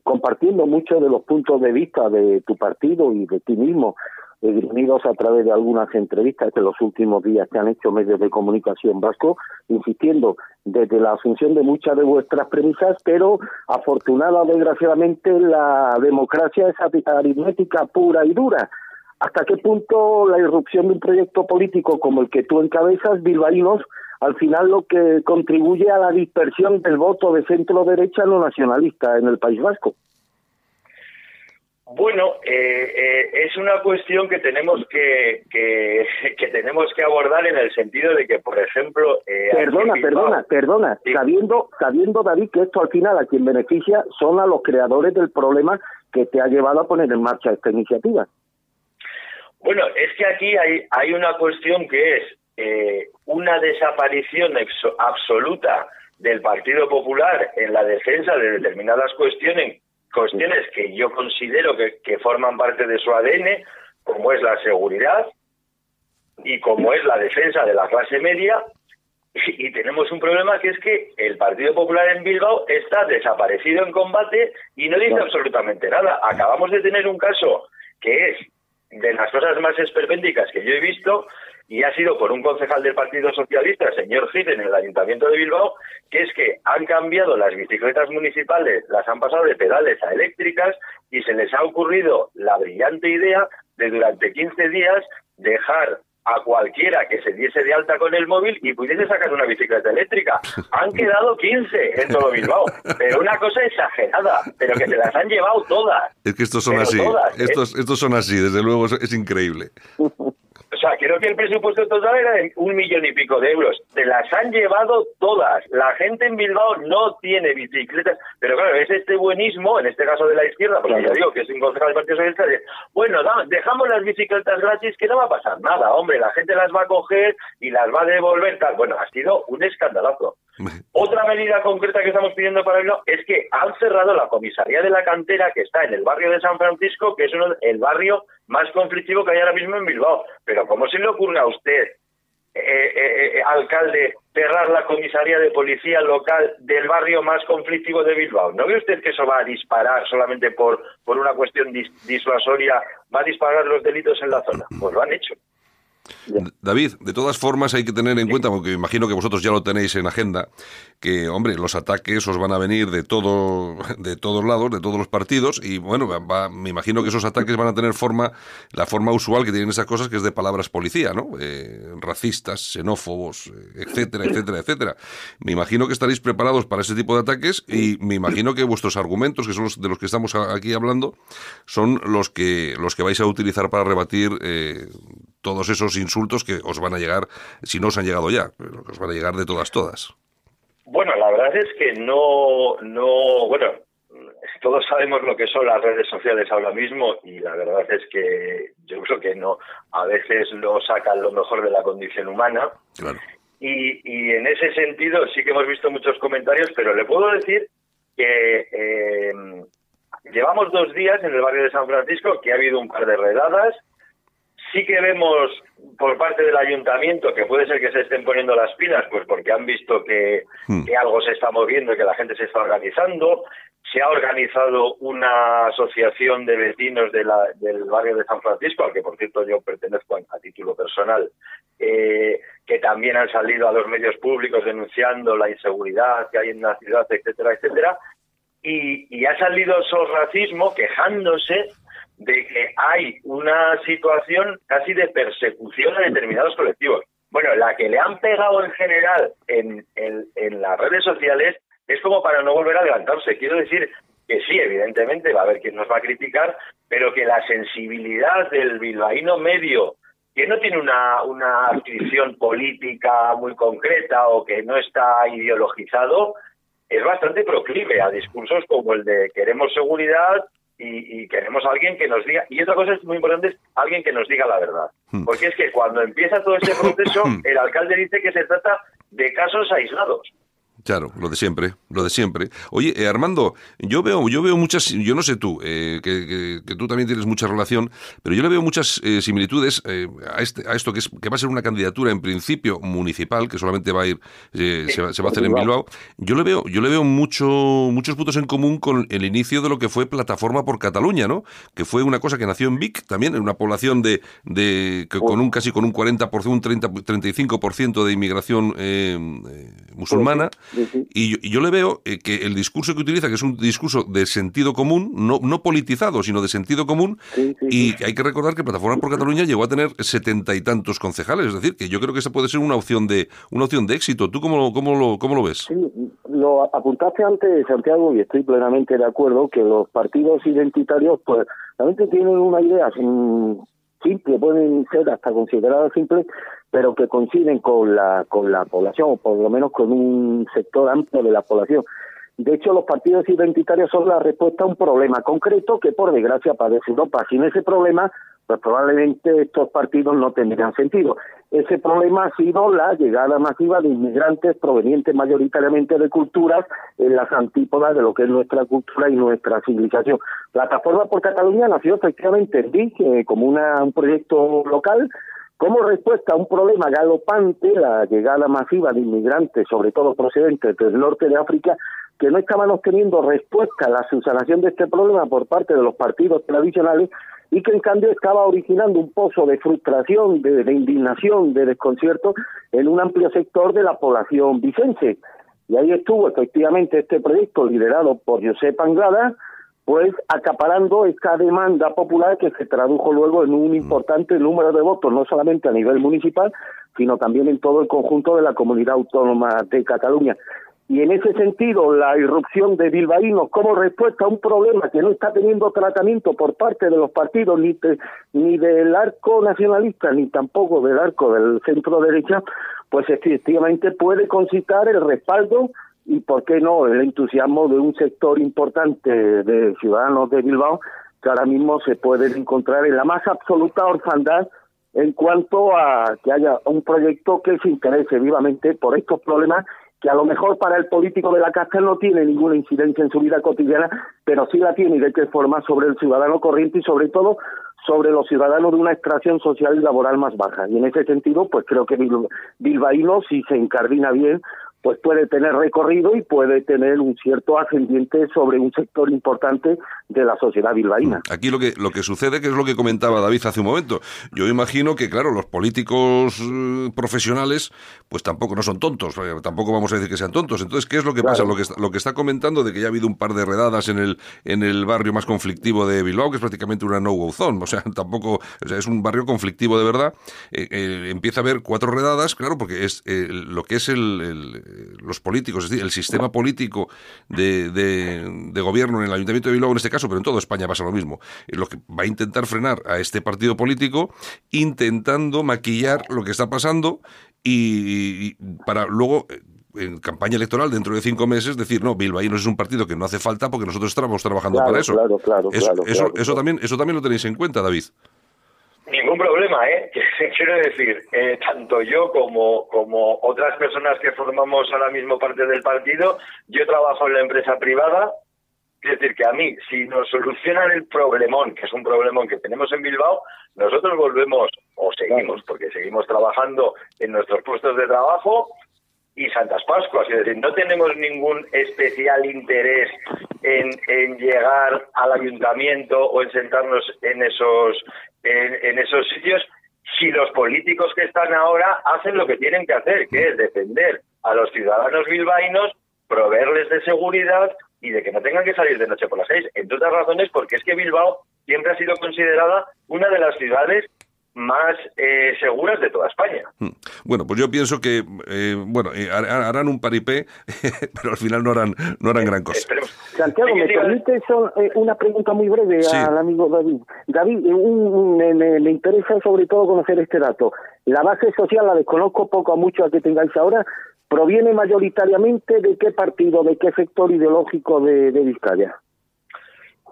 compartiendo muchos de los puntos de vista de tu partido y de ti mismo, esgrimidos a través de algunas entrevistas que los últimos días que han hecho medios de comunicación vasco, insistiendo desde la asunción de muchas de vuestras premisas, pero afortunada o desgraciadamente la democracia es aritmética pura y dura. ¿Hasta qué punto la irrupción de un proyecto político como el que tú encabezas, bilbaínos, al final lo que contribuye a la dispersión del voto de centro derecha no nacionalista en el País Vasco? Bueno, eh, eh, es una cuestión que tenemos que, que, tenemos que abordar en el sentido de que, por ejemplo, eh, perdona, perdona, perdona, sabiendo, sabiendo David que esto al final a quien beneficia son a los creadores del problema que te ha llevado a poner en marcha esta iniciativa. Bueno, es que aquí hay hay una cuestión que es una desaparición absoluta del Partido Popular en la defensa de determinadas cuestiones cuestiones que yo considero que, forman parte de su ADN, como es la seguridad y como es la defensa de la clase media, y, tenemos un problema que es que el Partido Popular en Bilbao está desaparecido en combate y no dice absolutamente nada. Acabamos de tener un caso que es de las cosas más esperpénticas que yo he visto, y ha sido por un concejal del Partido Socialista, el señor Gide, en el Ayuntamiento de Bilbao, que es que han cambiado las bicicletas municipales, las han pasado de pedales a eléctricas y se les ha ocurrido la brillante idea de durante 15 días dejar a cualquiera que se diese de alta con el móvil y pudiese sacar una bicicleta eléctrica. Han quedado 15 en todo Bilbao, pero una cosa exagerada, pero que se las han llevado todas. Es que estos son así, ¿eh? estos, estos son así, desde luego es increíble. Sea, creo que el presupuesto total era de un millón y pico de euros. Se las han llevado todas. La gente en Bilbao no tiene bicicletas. Pero claro, es este buenismo, en este caso de la izquierda, porque ya digo que es un concejal del Partido Socialista, bueno, dejamos las bicicletas gratis, que no va a pasar nada, hombre. La gente las va a coger y las va a devolver, tal. Bueno, ha sido un escandalazo. Otra medida concreta que estamos pidiendo para Bilbao es que han cerrado la comisaría de la cantera que está en el barrio de San Francisco, que es uno, el barrio más conflictivo que hay ahora mismo en Bilbao. Pero ¿cómo se le ocurre a usted, eh, eh, eh, alcalde, cerrar la comisaría de policía local del barrio más conflictivo de Bilbao? ¿No ve usted que eso va a disparar solamente por, por una cuestión disuasoria, va a disparar los delitos en la zona? Pues lo han hecho. David, de todas formas hay que tener en cuenta, porque imagino que vosotros ya lo tenéis en agenda, que, hombre, los ataques os van a venir de todo, de todos lados, de todos los partidos, y bueno, me imagino que esos ataques van a tener forma, la forma usual que tienen esas cosas, que es de palabras policía, ¿no? Eh, racistas, xenófobos, eh, etcétera, etcétera, etcétera. Me imagino que estaréis preparados para ese tipo de ataques y me imagino que vuestros argumentos, que son los de los que estamos aquí hablando, son los que, los que vais a utilizar para rebatir eh, todos esos insultos que os van a llegar, si no os han llegado ya, que os van a llegar de todas, todas. Bueno, la verdad es que no, no, bueno, todos sabemos lo que son las redes sociales ahora mismo y la verdad es que yo creo que no, a veces no sacan lo mejor de la condición humana. Y, y en ese sentido sí que hemos visto muchos comentarios, pero le puedo decir que eh, llevamos dos días en el barrio de San Francisco que ha habido un par de redadas, Sí que vemos por parte del ayuntamiento que puede ser que se estén poniendo las pilas, pues porque han visto que, hmm. algo se está moviendo y que la gente se está organizando. Se ha organizado una asociación de vecinos del barrio de San Francisco, al que por cierto yo pertenezco a, título personal, eh, que también han salido a los medios públicos denunciando la inseguridad que hay en la ciudad, etcétera, etcétera. Y, y ha salido el racismo quejándose de que hay una situación casi de persecución a determinados colectivos. Bueno, la que le han pegado en general en, en, las redes sociales es como para no volver a levantarse. Quiero decir que sí, evidentemente va a haber quien nos va a criticar, pero que la sensibilidad del bilbaíno medio, que no tiene una, una adscripción política muy concreta o que no está ideologizado, es bastante proclive a discursos como el de queremos seguridad, y, queremos a alguien que nos diga, y otra cosa es muy importante, es alguien que nos diga la verdad. Hmm. Porque es que cuando empieza todo este proceso, el alcalde dice que se trata de casos aislados. Claro, lo de siempre, lo de siempre. Oye, eh, Armando, yo veo, yo veo muchas, yo no sé tú, eh, que, tú también tienes mucha relación, pero yo le veo muchas eh, similitudes a, este, a esto que, es, que va a ser una candidatura en principio municipal, que solamente va a ir, se, va, a hacer en Bilbao. Yo le veo, yo le veo mucho, muchos puntos en común con el inicio de lo que fue Plataforma por Cataluña, ¿no? Que fue una cosa que nació en Vic, también en una población de, de con un casi con un 40%, un 30, 35% de inmigración musulmana. Y, yo, le veo eh, que el discurso que utiliza, que es un discurso de sentido común, no, no politizado, sino de sentido común, y hay que recordar que Plataforma por Cataluña llegó a tener setenta y tantos concejales, es decir, que yo creo que esa puede ser una opción de una opción de éxito. ¿Tú cómo, cómo, lo, cómo lo ves? Sí, lo apuntaste antes, Santiago, y estoy plenamente de acuerdo que los partidos identitarios, pues, realmente tienen una idea simple, pueden ser hasta consideradas simples, pero que coinciden con la, con la población, o por lo menos con un sector amplio de la población. De hecho, los partidos identitarios son la respuesta a un problema concreto que, por desgracia, padece Europa. Sin ese problema, pues probablemente estos partidos no tendrían sentido. Ese problema ha sido la llegada masiva de inmigrantes provenientes mayoritariamente de culturas en las antípodas de lo que es nuestra cultura y nuestra civilización. Plataforma por Cataluña nació efectivamente en Vic como una, un proyecto local como respuesta a un problema galopante, la llegada masiva de inmigrantes, sobre todo procedentes del norte de África, que no estaban obteniendo respuesta a la subsanación de este problema por parte de los partidos tradicionales y que en cambio estaba originando un pozo de frustración, de, indignación, de desconcierto en un amplio sector de la población vicense. Y ahí estuvo efectivamente este proyecto liderado por Josep Anglada, pues acaparando esta demanda popular que se tradujo luego en un mm. importante número de votos, no solamente a nivel municipal, sino también en todo el conjunto de la comunidad autónoma de Cataluña. Y en ese sentido, la irrupción de bilbaínos como respuesta a un problema que no está teniendo tratamiento por parte de los partidos ni, ni del arco nacionalista ni tampoco del arco del centro derecha, pues efectivamente puede concitar el respaldo y, ¿por qué no?, el entusiasmo de un sector importante de ciudadanos de Bilbao que ahora mismo se pueden encontrar en la más absoluta orfandad en cuanto a que haya un proyecto que se interese vivamente por estos problemas que a lo mejor para el político de la casta no tiene ninguna incidencia en su vida cotidiana, pero sí la tiene y de qué forma sobre el ciudadano corriente y sobre todo sobre los ciudadanos de una extracción social y laboral más baja. Y en ese sentido, pues creo que Bilbaíno, si se encardina bien, pues puede tener recorrido y puede tener un cierto ascendiente sobre un sector importante de la sociedad bilbaína. Mm, aquí lo que lo que sucede que es lo que comentaba David hace un momento. Yo imagino que claro, los políticos eh, profesionales pues tampoco no son tontos, eh, tampoco vamos a decir que sean tontos. Entonces, ¿qué es lo que pasa? Lo que lo que está comentando de que ya ha habido un par de redadas en el en el barrio más conflictivo de Bilbao, que es prácticamente una no-go zone, o sea, tampoco, o sea, es un barrio conflictivo de verdad. Eh, empieza a haber cuatro redadas, claro, porque es lo que es el los políticos, es decir, el sistema político de, de, gobierno en el Ayuntamiento de Bilbao, en este caso, pero en toda España pasa lo mismo, lo que va a intentar frenar a este partido político intentando maquillar lo que está pasando y, para luego eh, en campaña electoral dentro de cinco meses decir no Bilbaínos es un partido que no hace falta porque nosotros estamos trabajando para eso. claro, claro, eso, eso, eso también eso también lo tenéis en cuenta David Ningún problema, ¿eh? Quiero decir, eh, tanto yo como, como otras personas que formamos ahora mismo parte del partido, yo trabajo en la empresa privada, es decir, que a mí, si nos solucionan el problemón, que es un problemón que tenemos en Bilbao, nosotros volvemos o seguimos, porque seguimos trabajando en nuestros puestos de trabajo y Santas Pascuas. Es decir, no tenemos ningún especial interés en, en llegar al ayuntamiento o en sentarnos en esos en, esos sitios si los políticos que están ahora hacen lo que tienen que hacer, que es defender a los ciudadanos bilbaínos, proveerles de seguridad y de que no tengan que salir de noche por las seis. Entre otras razones, porque es que Bilbao siempre ha sido considerada una de las ciudades más eh, seguras de toda España. Hmm. Bueno, pues yo pienso que eh, bueno eh, harán un paripé, pero al final no harán no harán gran cosa. Santiago, ¿me permite una pregunta muy breve al amigo David? David, me, interesa sobre todo conocer este dato. La base social la desconozco poco a mucho a que tengáis ahora. ¿Proviene mayoritariamente de qué partido, de qué sector ideológico de Vizcaya?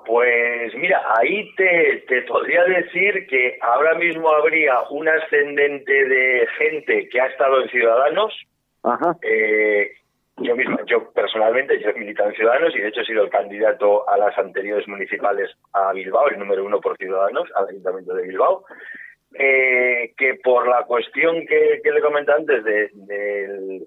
Pues mira, ahí te, te, podría decir que ahora mismo habría un ascendente de gente que ha estado en Ciudadanos. Ajá. Eh, yo mismo, yo personalmente, yo he militado en Ciudadanos y de hecho he sido el candidato a las anteriores municipales a Bilbao, el número uno por Ciudadanos, al Ayuntamiento de Bilbao. Eh, que por la cuestión que, que le comenté antes de, del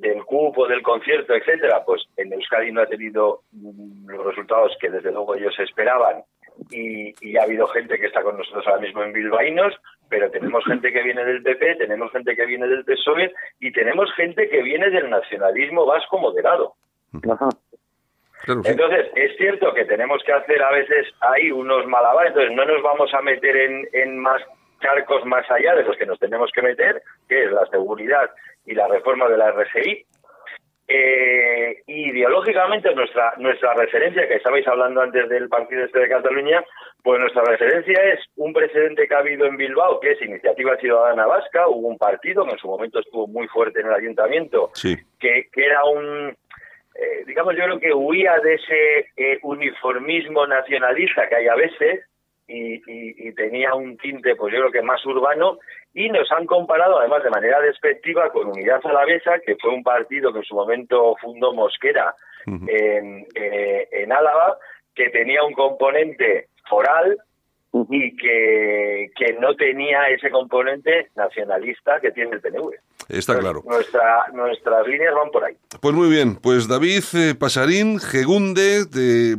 del cupo, del concierto, etcétera, pues en Euskadi no ha tenido mm, los resultados que desde luego ellos esperaban. Y, ha habido gente que está con nosotros ahora mismo en Bilbaínos, pero tenemos gente que viene del PP, tenemos gente que viene del PSOE y tenemos gente que viene del nacionalismo vasco moderado. Entonces, es cierto que tenemos que hacer a veces ahí unos malabares, entonces no nos vamos a meter en, en más charcos más allá de los que nos tenemos que meter, que es la seguridad y la reforma de la RGI. Eh, ideológicamente nuestra nuestra referencia, que estabais hablando antes del partido este de Cataluña, pues nuestra referencia es un precedente que ha habido en Bilbao, que es Iniciativa Ciudadana Vasca, hubo un partido que en su momento estuvo muy fuerte en el ayuntamiento, que, que era un, eh, digamos, yo creo que huía de ese eh, uniformismo nacionalista que hay a veces, y, tenía un tinte, pues yo creo que más urbano, y nos han comparado además de manera despectiva con Unidad Alavesa, que fue un partido que en su momento fundó Mosquera en, eh, en Álava, que tenía un componente foral y que, que no tenía ese componente nacionalista que tiene el PNV. Está claro. Nuestra, nuestras líneas van por ahí. Pues muy bien, pues David eh, Pasarín, Gegunde,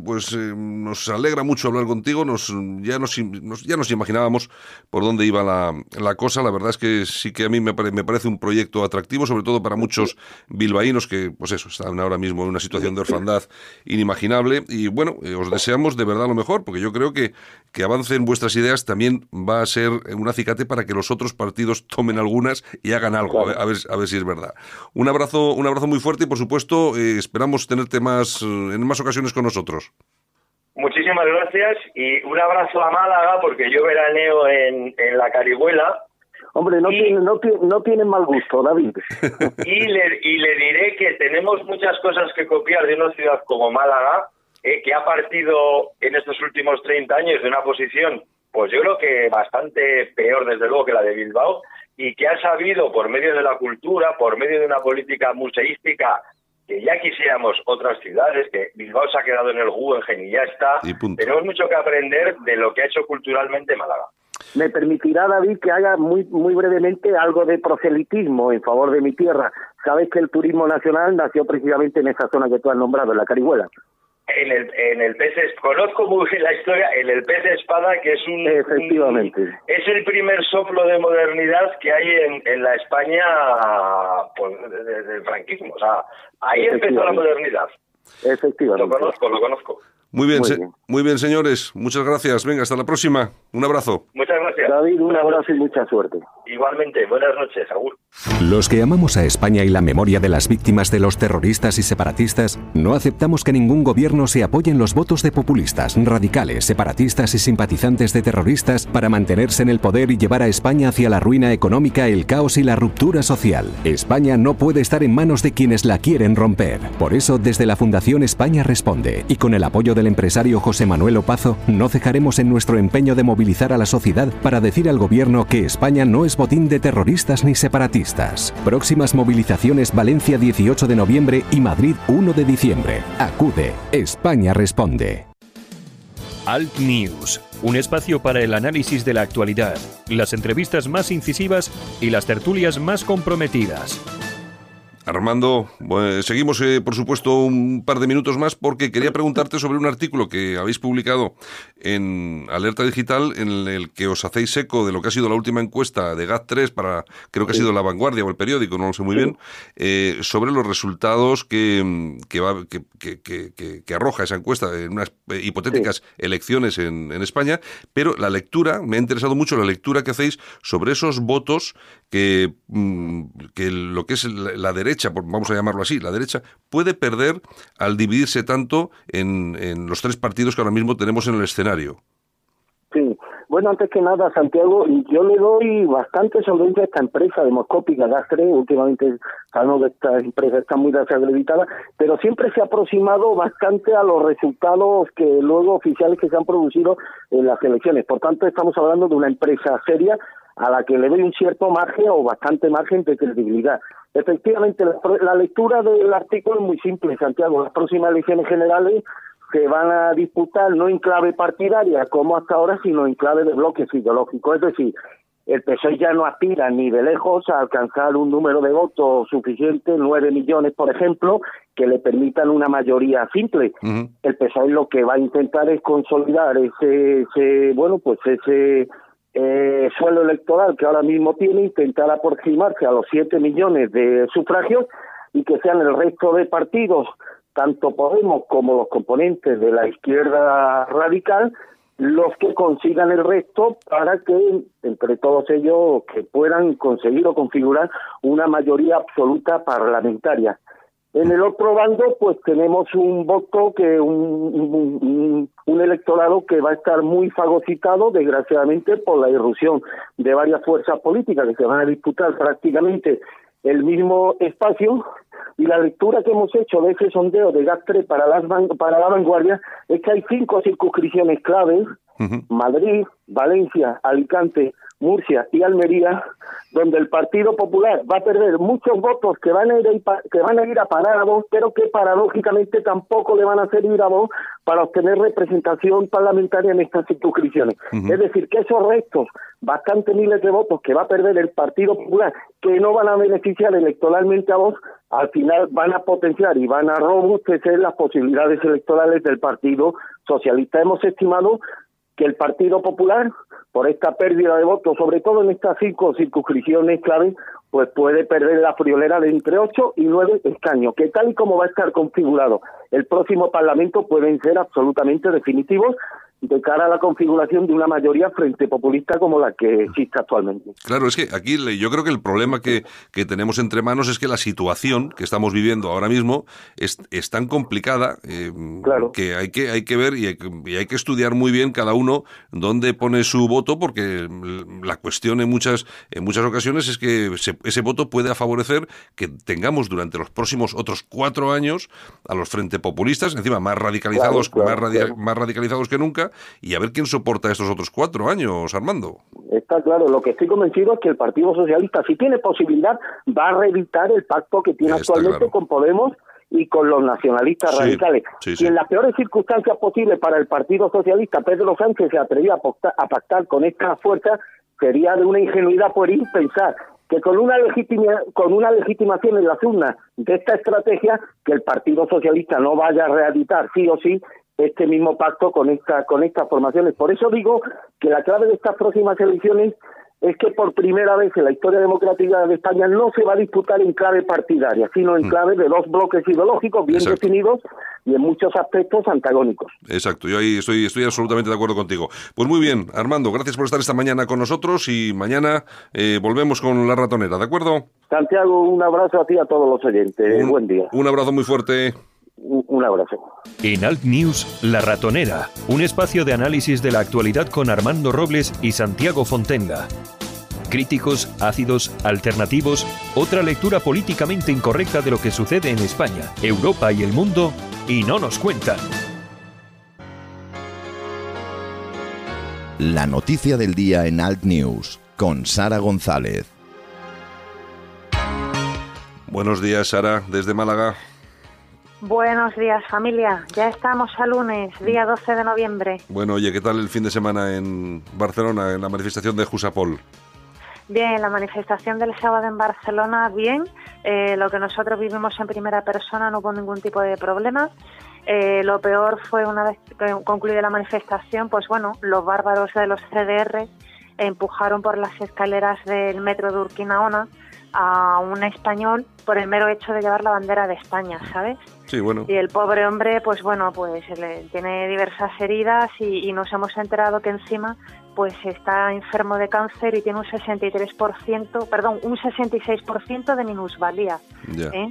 pues eh, nos alegra mucho hablar contigo, nos, ya, nos, ya nos imaginábamos por dónde iba la, la, cosa, la verdad es que sí que a mí me, me, parece un proyecto atractivo, sobre todo para muchos bilbaínos que, pues eso, están ahora mismo en una situación de orfandad inimaginable y bueno, eh, os deseamos de verdad lo mejor, porque yo creo que que avancen vuestras ideas también va a ser un acicate para que los otros partidos tomen algunas y hagan algo, a, ver, a ver si es verdad. Un abrazo, un abrazo muy fuerte y por supuesto eh, esperamos tenerte más eh, en más ocasiones con nosotros. Muchísimas gracias y un abrazo a Málaga porque yo veraneo en, en la Carihuela. Hombre, no, tiene, no, no tienen mal gusto, David. Y le, y le diré que tenemos muchas cosas que copiar de una ciudad como Málaga, eh, que ha partido en estos últimos 30 años de una posición, pues yo creo que bastante peor, desde luego, que la de Bilbao, y que ha sabido, por medio de la cultura, por medio de una política museística, que ya quisiéramos otras ciudades, que Bilbao se ha quedado en el Guggenheim y ya está, tenemos mucho que aprender de lo que ha hecho culturalmente Málaga. Me permitirá, David, que haga muy, muy brevemente algo de proselitismo en favor de mi tierra. Sabes que el turismo nacional nació precisamente en esa zona que tú has nombrado, en la Carihuela en el, en el pez, conozco muy bien la historia, en el pez de espada, que es un... Efectivamente. es el primer soplo de modernidad que hay en, en la España pues, del franquismo. O sea, ahí empezó la modernidad. Efectivamente. Lo conozco, lo conozco. Muy bien, muy bien. señores. Muchas gracias. Venga, hasta la próxima. Un abrazo. Muchas gracias. David, un abrazo y mucha suerte. Igualmente. Buenas noches, Agur. Los que amamos a España y la memoria de las víctimas de los terroristas y separatistas, no aceptamos que ningún gobierno se apoye en los votos de populistas, radicales, separatistas y simpatizantes de terroristas para mantenerse en el poder y llevar a España hacia la ruina económica, el caos y la ruptura social. España no puede estar en manos de quienes la quieren romper. Por eso, desde la Fundación España Responde y con el apoyo de el empresario José Manuel Opazo, no cejaremos en nuestro empeño de movilizar a la sociedad para decir al gobierno que España no es botín de terroristas ni separatistas. Próximas movilizaciones Valencia 18 de noviembre y Madrid 1 de diciembre. Acude, España responde. Alt News, un espacio para el análisis de la actualidad, las entrevistas más incisivas y las tertulias más comprometidas. Armando, seguimos eh, por supuesto un par de minutos más porque quería preguntarte sobre un artículo que habéis publicado en Alerta Digital en el que os hacéis eco de lo que ha sido la última encuesta de GAT3 para, creo que ha sido La Vanguardia o el periódico, no lo sé muy bien, eh, sobre los resultados que, que, arroja esa encuesta en unas eh, hipotéticas elecciones en, en España, pero la lectura, me ha interesado mucho la lectura que hacéis sobre esos votos que, mm, que lo que es la derecha vamos a llamarlo así, la derecha, puede perder al dividirse tanto en, en los tres partidos que ahora mismo tenemos en el escenario. Sí, bueno, antes que nada, Santiago, yo le doy bastante solvencia a esta empresa demoscópica, Gastre, últimamente sabemos que esta empresa está muy desacreditada, pero siempre se ha aproximado bastante a los resultados que luego oficiales que se han producido en las elecciones. Por tanto, estamos hablando de una empresa seria a la que le doy un cierto margen o bastante margen de credibilidad. Efectivamente, la, lectura del artículo es muy simple, Santiago. Las próximas elecciones generales se van a disputar no en clave partidaria como hasta ahora, sino en clave de bloques ideológicos. Es decir, el PSOE ya no aspira ni de lejos a alcanzar un número de votos suficiente, nueve millones, por ejemplo, que le permitan una mayoría simple. El PSOE lo que va a intentar es consolidar ese, ese bueno, pues ese eh, suelo electoral que ahora mismo tiene, intentar aproximarse a los 7 millones de sufragios y que sean el resto de partidos, tanto Podemos como los componentes de la izquierda radical, los que consigan el resto para que entre todos ellos que puedan conseguir o configurar una mayoría absoluta parlamentaria. En el otro bando, pues tenemos un voto que un, un, electorado que va a estar muy fagocitado, desgraciadamente, por la irrupción de varias fuerzas políticas que se van a disputar prácticamente el mismo espacio. Y la lectura que hemos hecho de ese sondeo de GAT3 para, las para la vanguardia es que hay cinco circunscripciones claves: Madrid, Valencia, Alicante, Murcia y Almería, donde el Partido Popular va a perder muchos votos que van a ir a, que van a ir a parar a vos, pero que paradójicamente tampoco le van a servir a vos para obtener representación parlamentaria en estas circunscripciones. Es decir, que esos restos, bastantes miles de votos que va a perder el Partido Popular, que no van a beneficiar electoralmente a vos, al final van a potenciar y van a robustecer las posibilidades electorales del Partido Socialista. Hemos estimado que el Partido Popular, por esta pérdida de votos, sobre todo en estas cinco circunscripciones clave, pues puede perder la friolera de entre ocho y nueve escaños, que tal y como va a estar configurado el próximo Parlamento pueden ser absolutamente definitivos de cara a la configuración de una mayoría frente populista como la que existe actualmente. Claro, es que aquí yo creo que el problema que, que tenemos entre manos es que la situación que estamos viviendo ahora mismo es, es tan complicada eh, que hay que hay que ver y hay, que estudiar muy bien cada uno dónde pone su voto porque la cuestión en muchas en muchas ocasiones es que ese voto puede favorecer que tengamos durante los próximos otros cuatro años a los frente populistas encima más radicalizados más, más radicalizados que nunca Y a ver quién soporta estos otros cuatro años, Armando. Está claro, lo que estoy convencido es que el Partido Socialista, si tiene posibilidad, va a reeditar el pacto que tiene actualmente con Podemos y con los nacionalistas radicales. y en las peores circunstancias posibles para el Partido Socialista, Pedro Sánchez se atrevió a, pactar con esta fuerza, sería de una ingenuidad pueril pensar que con una, con una legitimación en las urnas de esta estrategia, que el Partido Socialista no vaya a reeditar sí o sí este mismo pacto con, esta, con estas formaciones. Por eso digo que la clave de estas próximas elecciones es que por primera vez en la historia democrática de España no se va a disputar en clave partidaria, sino en mm. clave de dos bloques ideológicos bien definidos y en muchos aspectos antagónicos. Exacto, yo ahí estoy, estoy absolutamente de acuerdo contigo. Pues muy bien, Armando, gracias por estar esta mañana con nosotros y mañana eh, volvemos con la ratonera, ¿de acuerdo? Santiago, un abrazo a ti y a todos los oyentes. Buen día. Un abrazo muy fuerte. Un abrazo. En Alt News, La Ratonera, un espacio de análisis de la actualidad con Armando Robles y Santiago Fontenga. Críticos, ácidos, alternativos, otra lectura políticamente incorrecta de lo que sucede en España, Europa y el mundo, y no nos cuentan. La noticia del día en Alt News, con Sara González. Buenos días, Sara, desde Málaga. Buenos días familia, ya estamos a lunes, día 12 de noviembre. Bueno, oye, ¿qué tal el fin de semana en Barcelona, en la manifestación de Jusapol? Bien, la manifestación del sábado en Barcelona, bien. Eh, lo que nosotros vivimos en primera persona no hubo ningún tipo de problema. Eh, lo peor fue una vez concluida la manifestación, pues bueno, los bárbaros de los CDR empujaron por las escaleras del metro de Urquinaona a un español por el mero hecho de llevar la bandera de España, ¿sabes? Sí, bueno. Y el pobre hombre, pues bueno, pues tiene diversas heridas y, nos hemos enterado que encima pues está enfermo de cáncer y tiene un 63%, perdón, un 66% de minusvalía. ¿eh?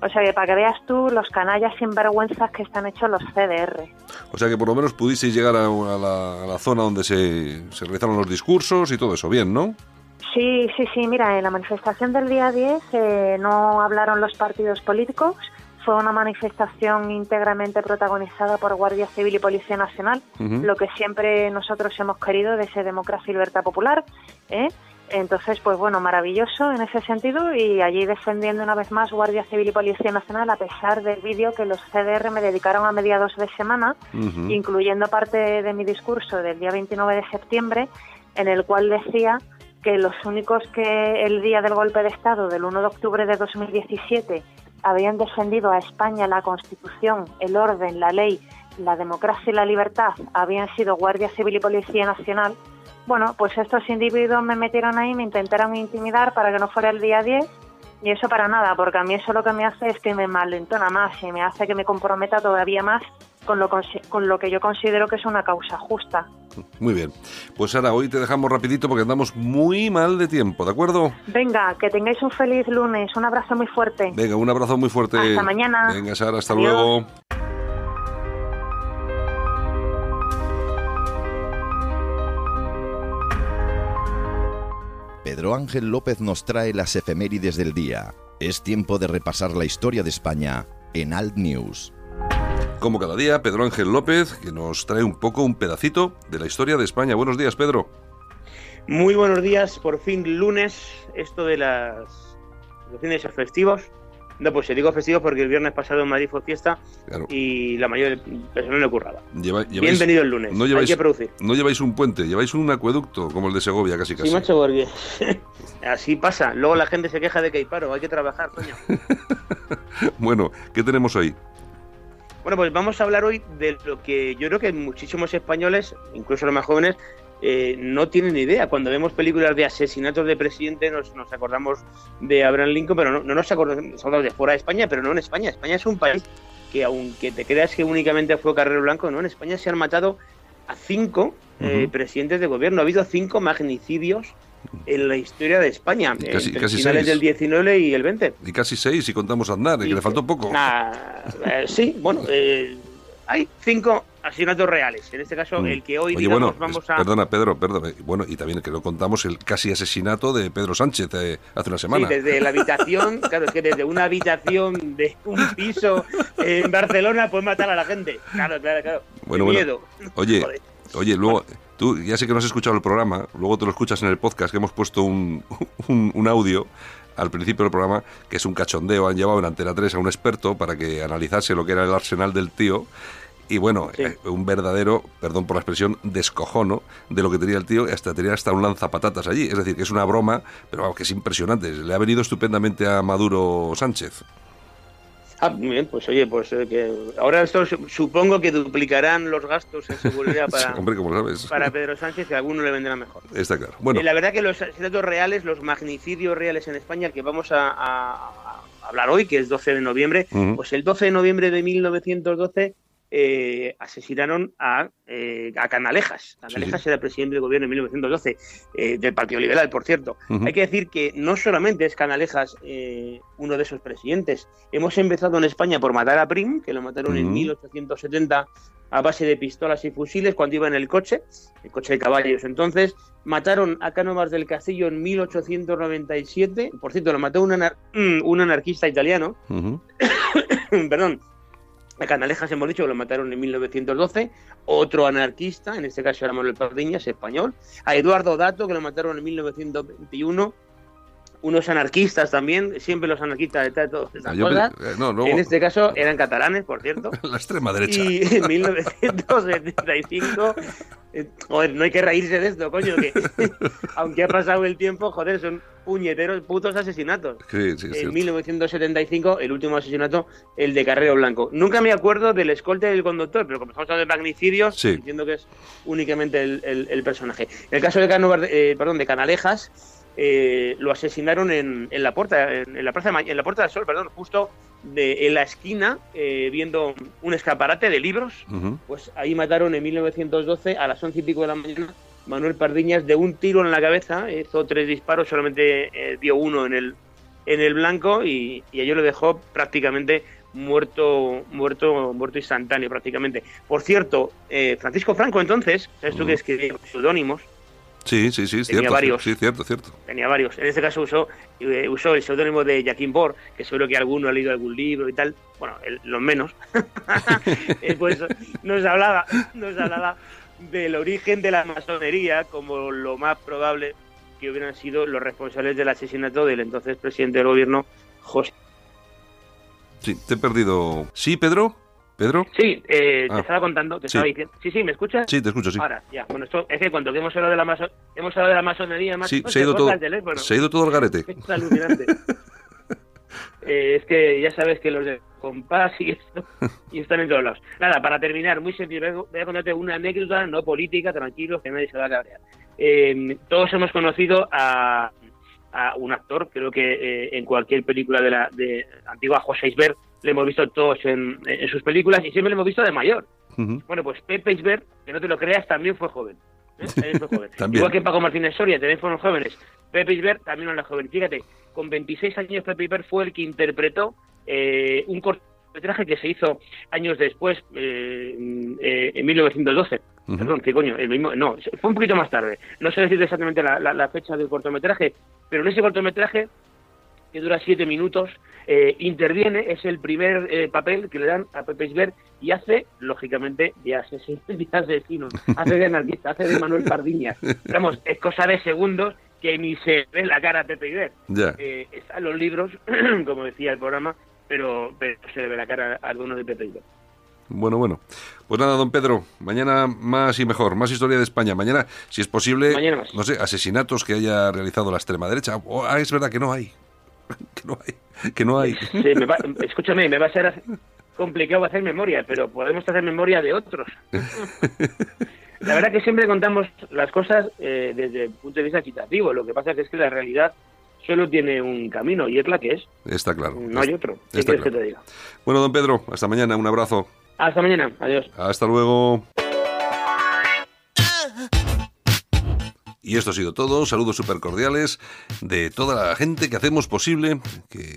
O sea que para que veas tú los canallas sinvergüenzas que están hechos los CDR. O sea que por lo menos pudisteis llegar a, la, zona donde se, se realizaron los discursos y todo eso, bien, ¿no? Sí, sí, sí. Mira, en la manifestación del día 10 eh, no hablaron los partidos políticos. Fue una manifestación íntegramente protagonizada por Guardia Civil y Policía Nacional, lo que siempre nosotros hemos querido de ese democracia y libertad popular. ¿eh? Entonces, pues bueno, maravilloso en ese sentido y allí defendiendo una vez más Guardia Civil y Policía Nacional a pesar del vídeo que los CDR me dedicaron a mediados de semana, incluyendo parte de mi discurso del día 29 de septiembre, en el cual decía que los únicos que el día del golpe de Estado del 1 de octubre de 2017 habían defendido a España la Constitución, el orden, la ley, la democracia y la libertad habían sido Guardia Civil y Policía Nacional, bueno, pues estos individuos me metieron ahí, me intentaron intimidar para que no fuera el día 10 y eso para nada, porque a mí eso lo que me hace es que me malentona más y me hace que me comprometa todavía más con lo, con lo que yo considero que es una causa justa. Muy bien. Pues Sara, hoy te dejamos rapidito porque andamos muy mal de tiempo, ¿de acuerdo? Venga, que tengáis un feliz lunes. Un abrazo muy fuerte. Venga, un abrazo muy fuerte. Hasta mañana. Venga, Sara, hasta luego. Pedro Ángel López nos trae las efemérides del día. Es tiempo de repasar la historia de España en Alt News. Como cada día, Pedro Ángel López, que nos trae un poco, un pedacito de la historia de España. Buenos días, Pedro. Muy buenos días, por fin lunes, esto de las los fines festivos. No, pues se digo festivos porque el viernes pasado en Madrid fue fiesta y la mayoría de personas no curraba. Bienvenido el lunes, no lleváis, hay que producir. No lleváis un puente, lleváis un acueducto como el de Segovia, casi casi. Sí, macho, porque así pasa. Luego la gente se queja de que hay paro, hay que trabajar, coño. bueno, ¿qué tenemos hoy? Bueno, pues vamos a hablar hoy de lo que yo creo que muchísimos españoles, incluso los más jóvenes, eh, no tienen idea. Cuando vemos películas de asesinatos de presidente nos, acordamos de Abraham Lincoln, pero no, nos acordamos de fuera de España, pero no en España. España es un país que aunque te creas que únicamente fue Carrero Blanco, no, en España se han matado a cinco eh, presidentes de gobierno. Ha habido cinco magnicidios en la historia de España. Casi, casi finales del 19 y el 20. Y casi seis si contamos a Aznar, y que le faltó poco. Eh, sí, bueno, eh, hay cinco asesinatos reales. En este caso, mm. el que hoy digamos, vamos a. Perdona, Pedro, perdona. Bueno, y también que lo contamos el casi asesinato de Pedro Sánchez eh, hace una semana. Sí, desde la habitación, claro, es que desde una habitación de un piso en Barcelona puede matar a la gente. Claro, claro, claro. Bueno, bueno. Oye, Oye, luego, tú ya sé que no has escuchado el programa, luego te lo escuchas en el podcast, que hemos puesto un, un, audio al principio del programa, que es un cachondeo. Han llevado en Antena 3 a un experto para que analizase lo que era el arsenal del tío. Y bueno, eh, un verdadero, perdón por la expresión, descojono de lo que tenía el tío, hasta tenía hasta un lanzapatatas allí. Es decir, que es una broma, pero vamos, que es impresionante. Le ha venido estupendamente a Maduro Sánchez. Ah, bien, pues oye, pues eh, que ahora esto supongo que duplicarán los gastos en seguridad para, para Pedro Sánchez y a alguno le vendrá mejor. Está claro. Bueno. Eh, la verdad que los asesinatos reales, los magnicidios reales en España, que vamos a, hablar hoy, que es 12 de noviembre, pues el 12 de noviembre de 1912 eh, asesinaron a, eh, a Canalejas. Canalejas era presidente del gobierno en 1912, eh, del Partido Liberal, por cierto. Hay que decir que no solamente es Canalejas uno de esos presidentes. Hemos empezado en España por matar a Prim, que lo mataron en 1870 a base de pistolas y fusiles cuando iba en el coche, el coche de caballos. Entonces, mataron a Cánovas del Castillo en 1897. Por cierto, lo mató un, un anarquista italiano. Perdón, a Canalejas hemos dicho que lo mataron en 1912, otro anarquista, en este caso era Manuel Pardiñas, español, a Eduardo Dato, que lo mataron en 1921, unos anarquistas también, siempre los anarquistas detrás de todas estas cosas. Eh, en este caso eran catalanes, por cierto. La extrema derecha. Y en 1975, eh, joder, no hay que reírse de esto, coño, que aunque ha pasado el tiempo, joder, son puñeteros, putos asesinatos. Sí, sí, en 1975, el último asesinato, el de Carrero Blanco. Nunca me acuerdo del escolte del conductor, pero como estamos hablando de magnicidios, entiendo que es únicamente el, personaje. En el caso de, Cano, eh, perdón, de Canalejas, eh, lo asesinaron en, la puerta, en, la plaza en la puerta del Sol, perdón, justo de, en la esquina, eh, viendo un escaparate de libros. Pues ahí mataron en 1912 a las once y pico de la mañana Manuel Pardiñas de un tiro en la cabeza, hizo tres disparos, solamente eh, dio uno en el en el blanco y, y ello lo dejó prácticamente muerto, muerto, muerto instantáneo prácticamente. Por cierto, Francisco Franco entonces, ¿sabes tú que escribía seudónimos? Sí, sí, sí, Tenía varios. Sí, cierto, cierto. Tenía varios. En este caso usó, eh, usó el seudónimo de Jaquín Bor, que seguro que alguno ha leído algún libro y tal. Bueno, los menos. Eh, pues nos hablaba, nos hablaba del origen de la masonería como lo más probable que hubieran sido los responsables del asesinato del entonces presidente del gobierno, José. Sí, te he perdido. ¿Sí, Pedro? ¿Pedro? Sí, eh, te ah. estaba contando, te estaba diciendo. Sí, sí, ¿me escuchas? Sí, te escucho, sí. Ahora, ya. Bueno, esto es que cuando hemos hablado de la, maso hemos hablado de la masonería... Más, sí, se ha, ido todo, se ha ido todo al garete. Es alucinante. eh, es que ya sabes que los de compás y esto y están en todos lados. Nada, para terminar, muy sencillo, voy a contarte una anécdota, no política, tranquilo, que nadie se va a cabrear. Eh, todos hemos conocido a, a un actor, creo que eh, en cualquier película de la de antigua José Isbert le hemos visto todos en, sus películas y siempre le hemos visto de mayor. Bueno, pues Pepe Isbert, que no te lo creas, también fue joven. ¿eh? También fue joven. Igual que Paco Martínez Soria, también fueron jóvenes. Pepe Isbert también era joven. Fíjate, con 26 años Pepe Isbert fue el que interpretó eh, un cortometraje que se hizo años después, eh, en 1912. Perdón, ¿qué coño? El mismo, no, fue un poquito más tarde. No sé decir exactamente la, la fecha del cortometraje, pero en ese cortometraje que dura siete minutos, eh, interviene, es el primer eh, papel que le dan a Pepe Isbert y hace, lógicamente, de asesino, de asesino, hace de anarquista, hace de Manuel Pardiña. Vamos, es cosa de segundos que ni se ve la cara a Pepe Isbert. Eh, están los libros, como decía el programa, pero, se le ve la cara a alguno de Pepe Isbert. Bueno, bueno. Pues nada, don Pedro, mañana más y mejor, más historia de España. Mañana, si es posible, no sé, asesinatos que haya realizado la extrema derecha. ah, es verdad que no hay. que no hay. Que no hay. escúchame, me va a ser complicado hacer memoria, pero podemos hacer memoria de otros. la verdad que siempre contamos las cosas eh, desde el punto de vista equitativo. Lo que pasa es que la realidad solo tiene un camino y es la que es. Está claro. No hay otro. ¿Qué quieres que te diga? Bueno, don Pedro, hasta mañana. Un abrazo. Hasta mañana. Adiós. Hasta luego. Y esto ha sido todo. Saludos súper cordiales de toda la gente que hacemos posible que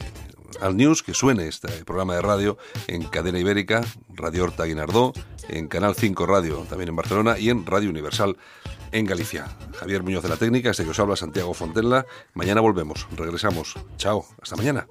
al News que suene este programa de radio en Cadena Ibérica, Radio Horta Guinardó, en Canal 5 Radio también en Barcelona y en Radio Universal en Galicia. Javier Muñoz de la Técnica, este que os habla Santiago Fontella. Mañana volvemos, regresamos. Chao, hasta mañana.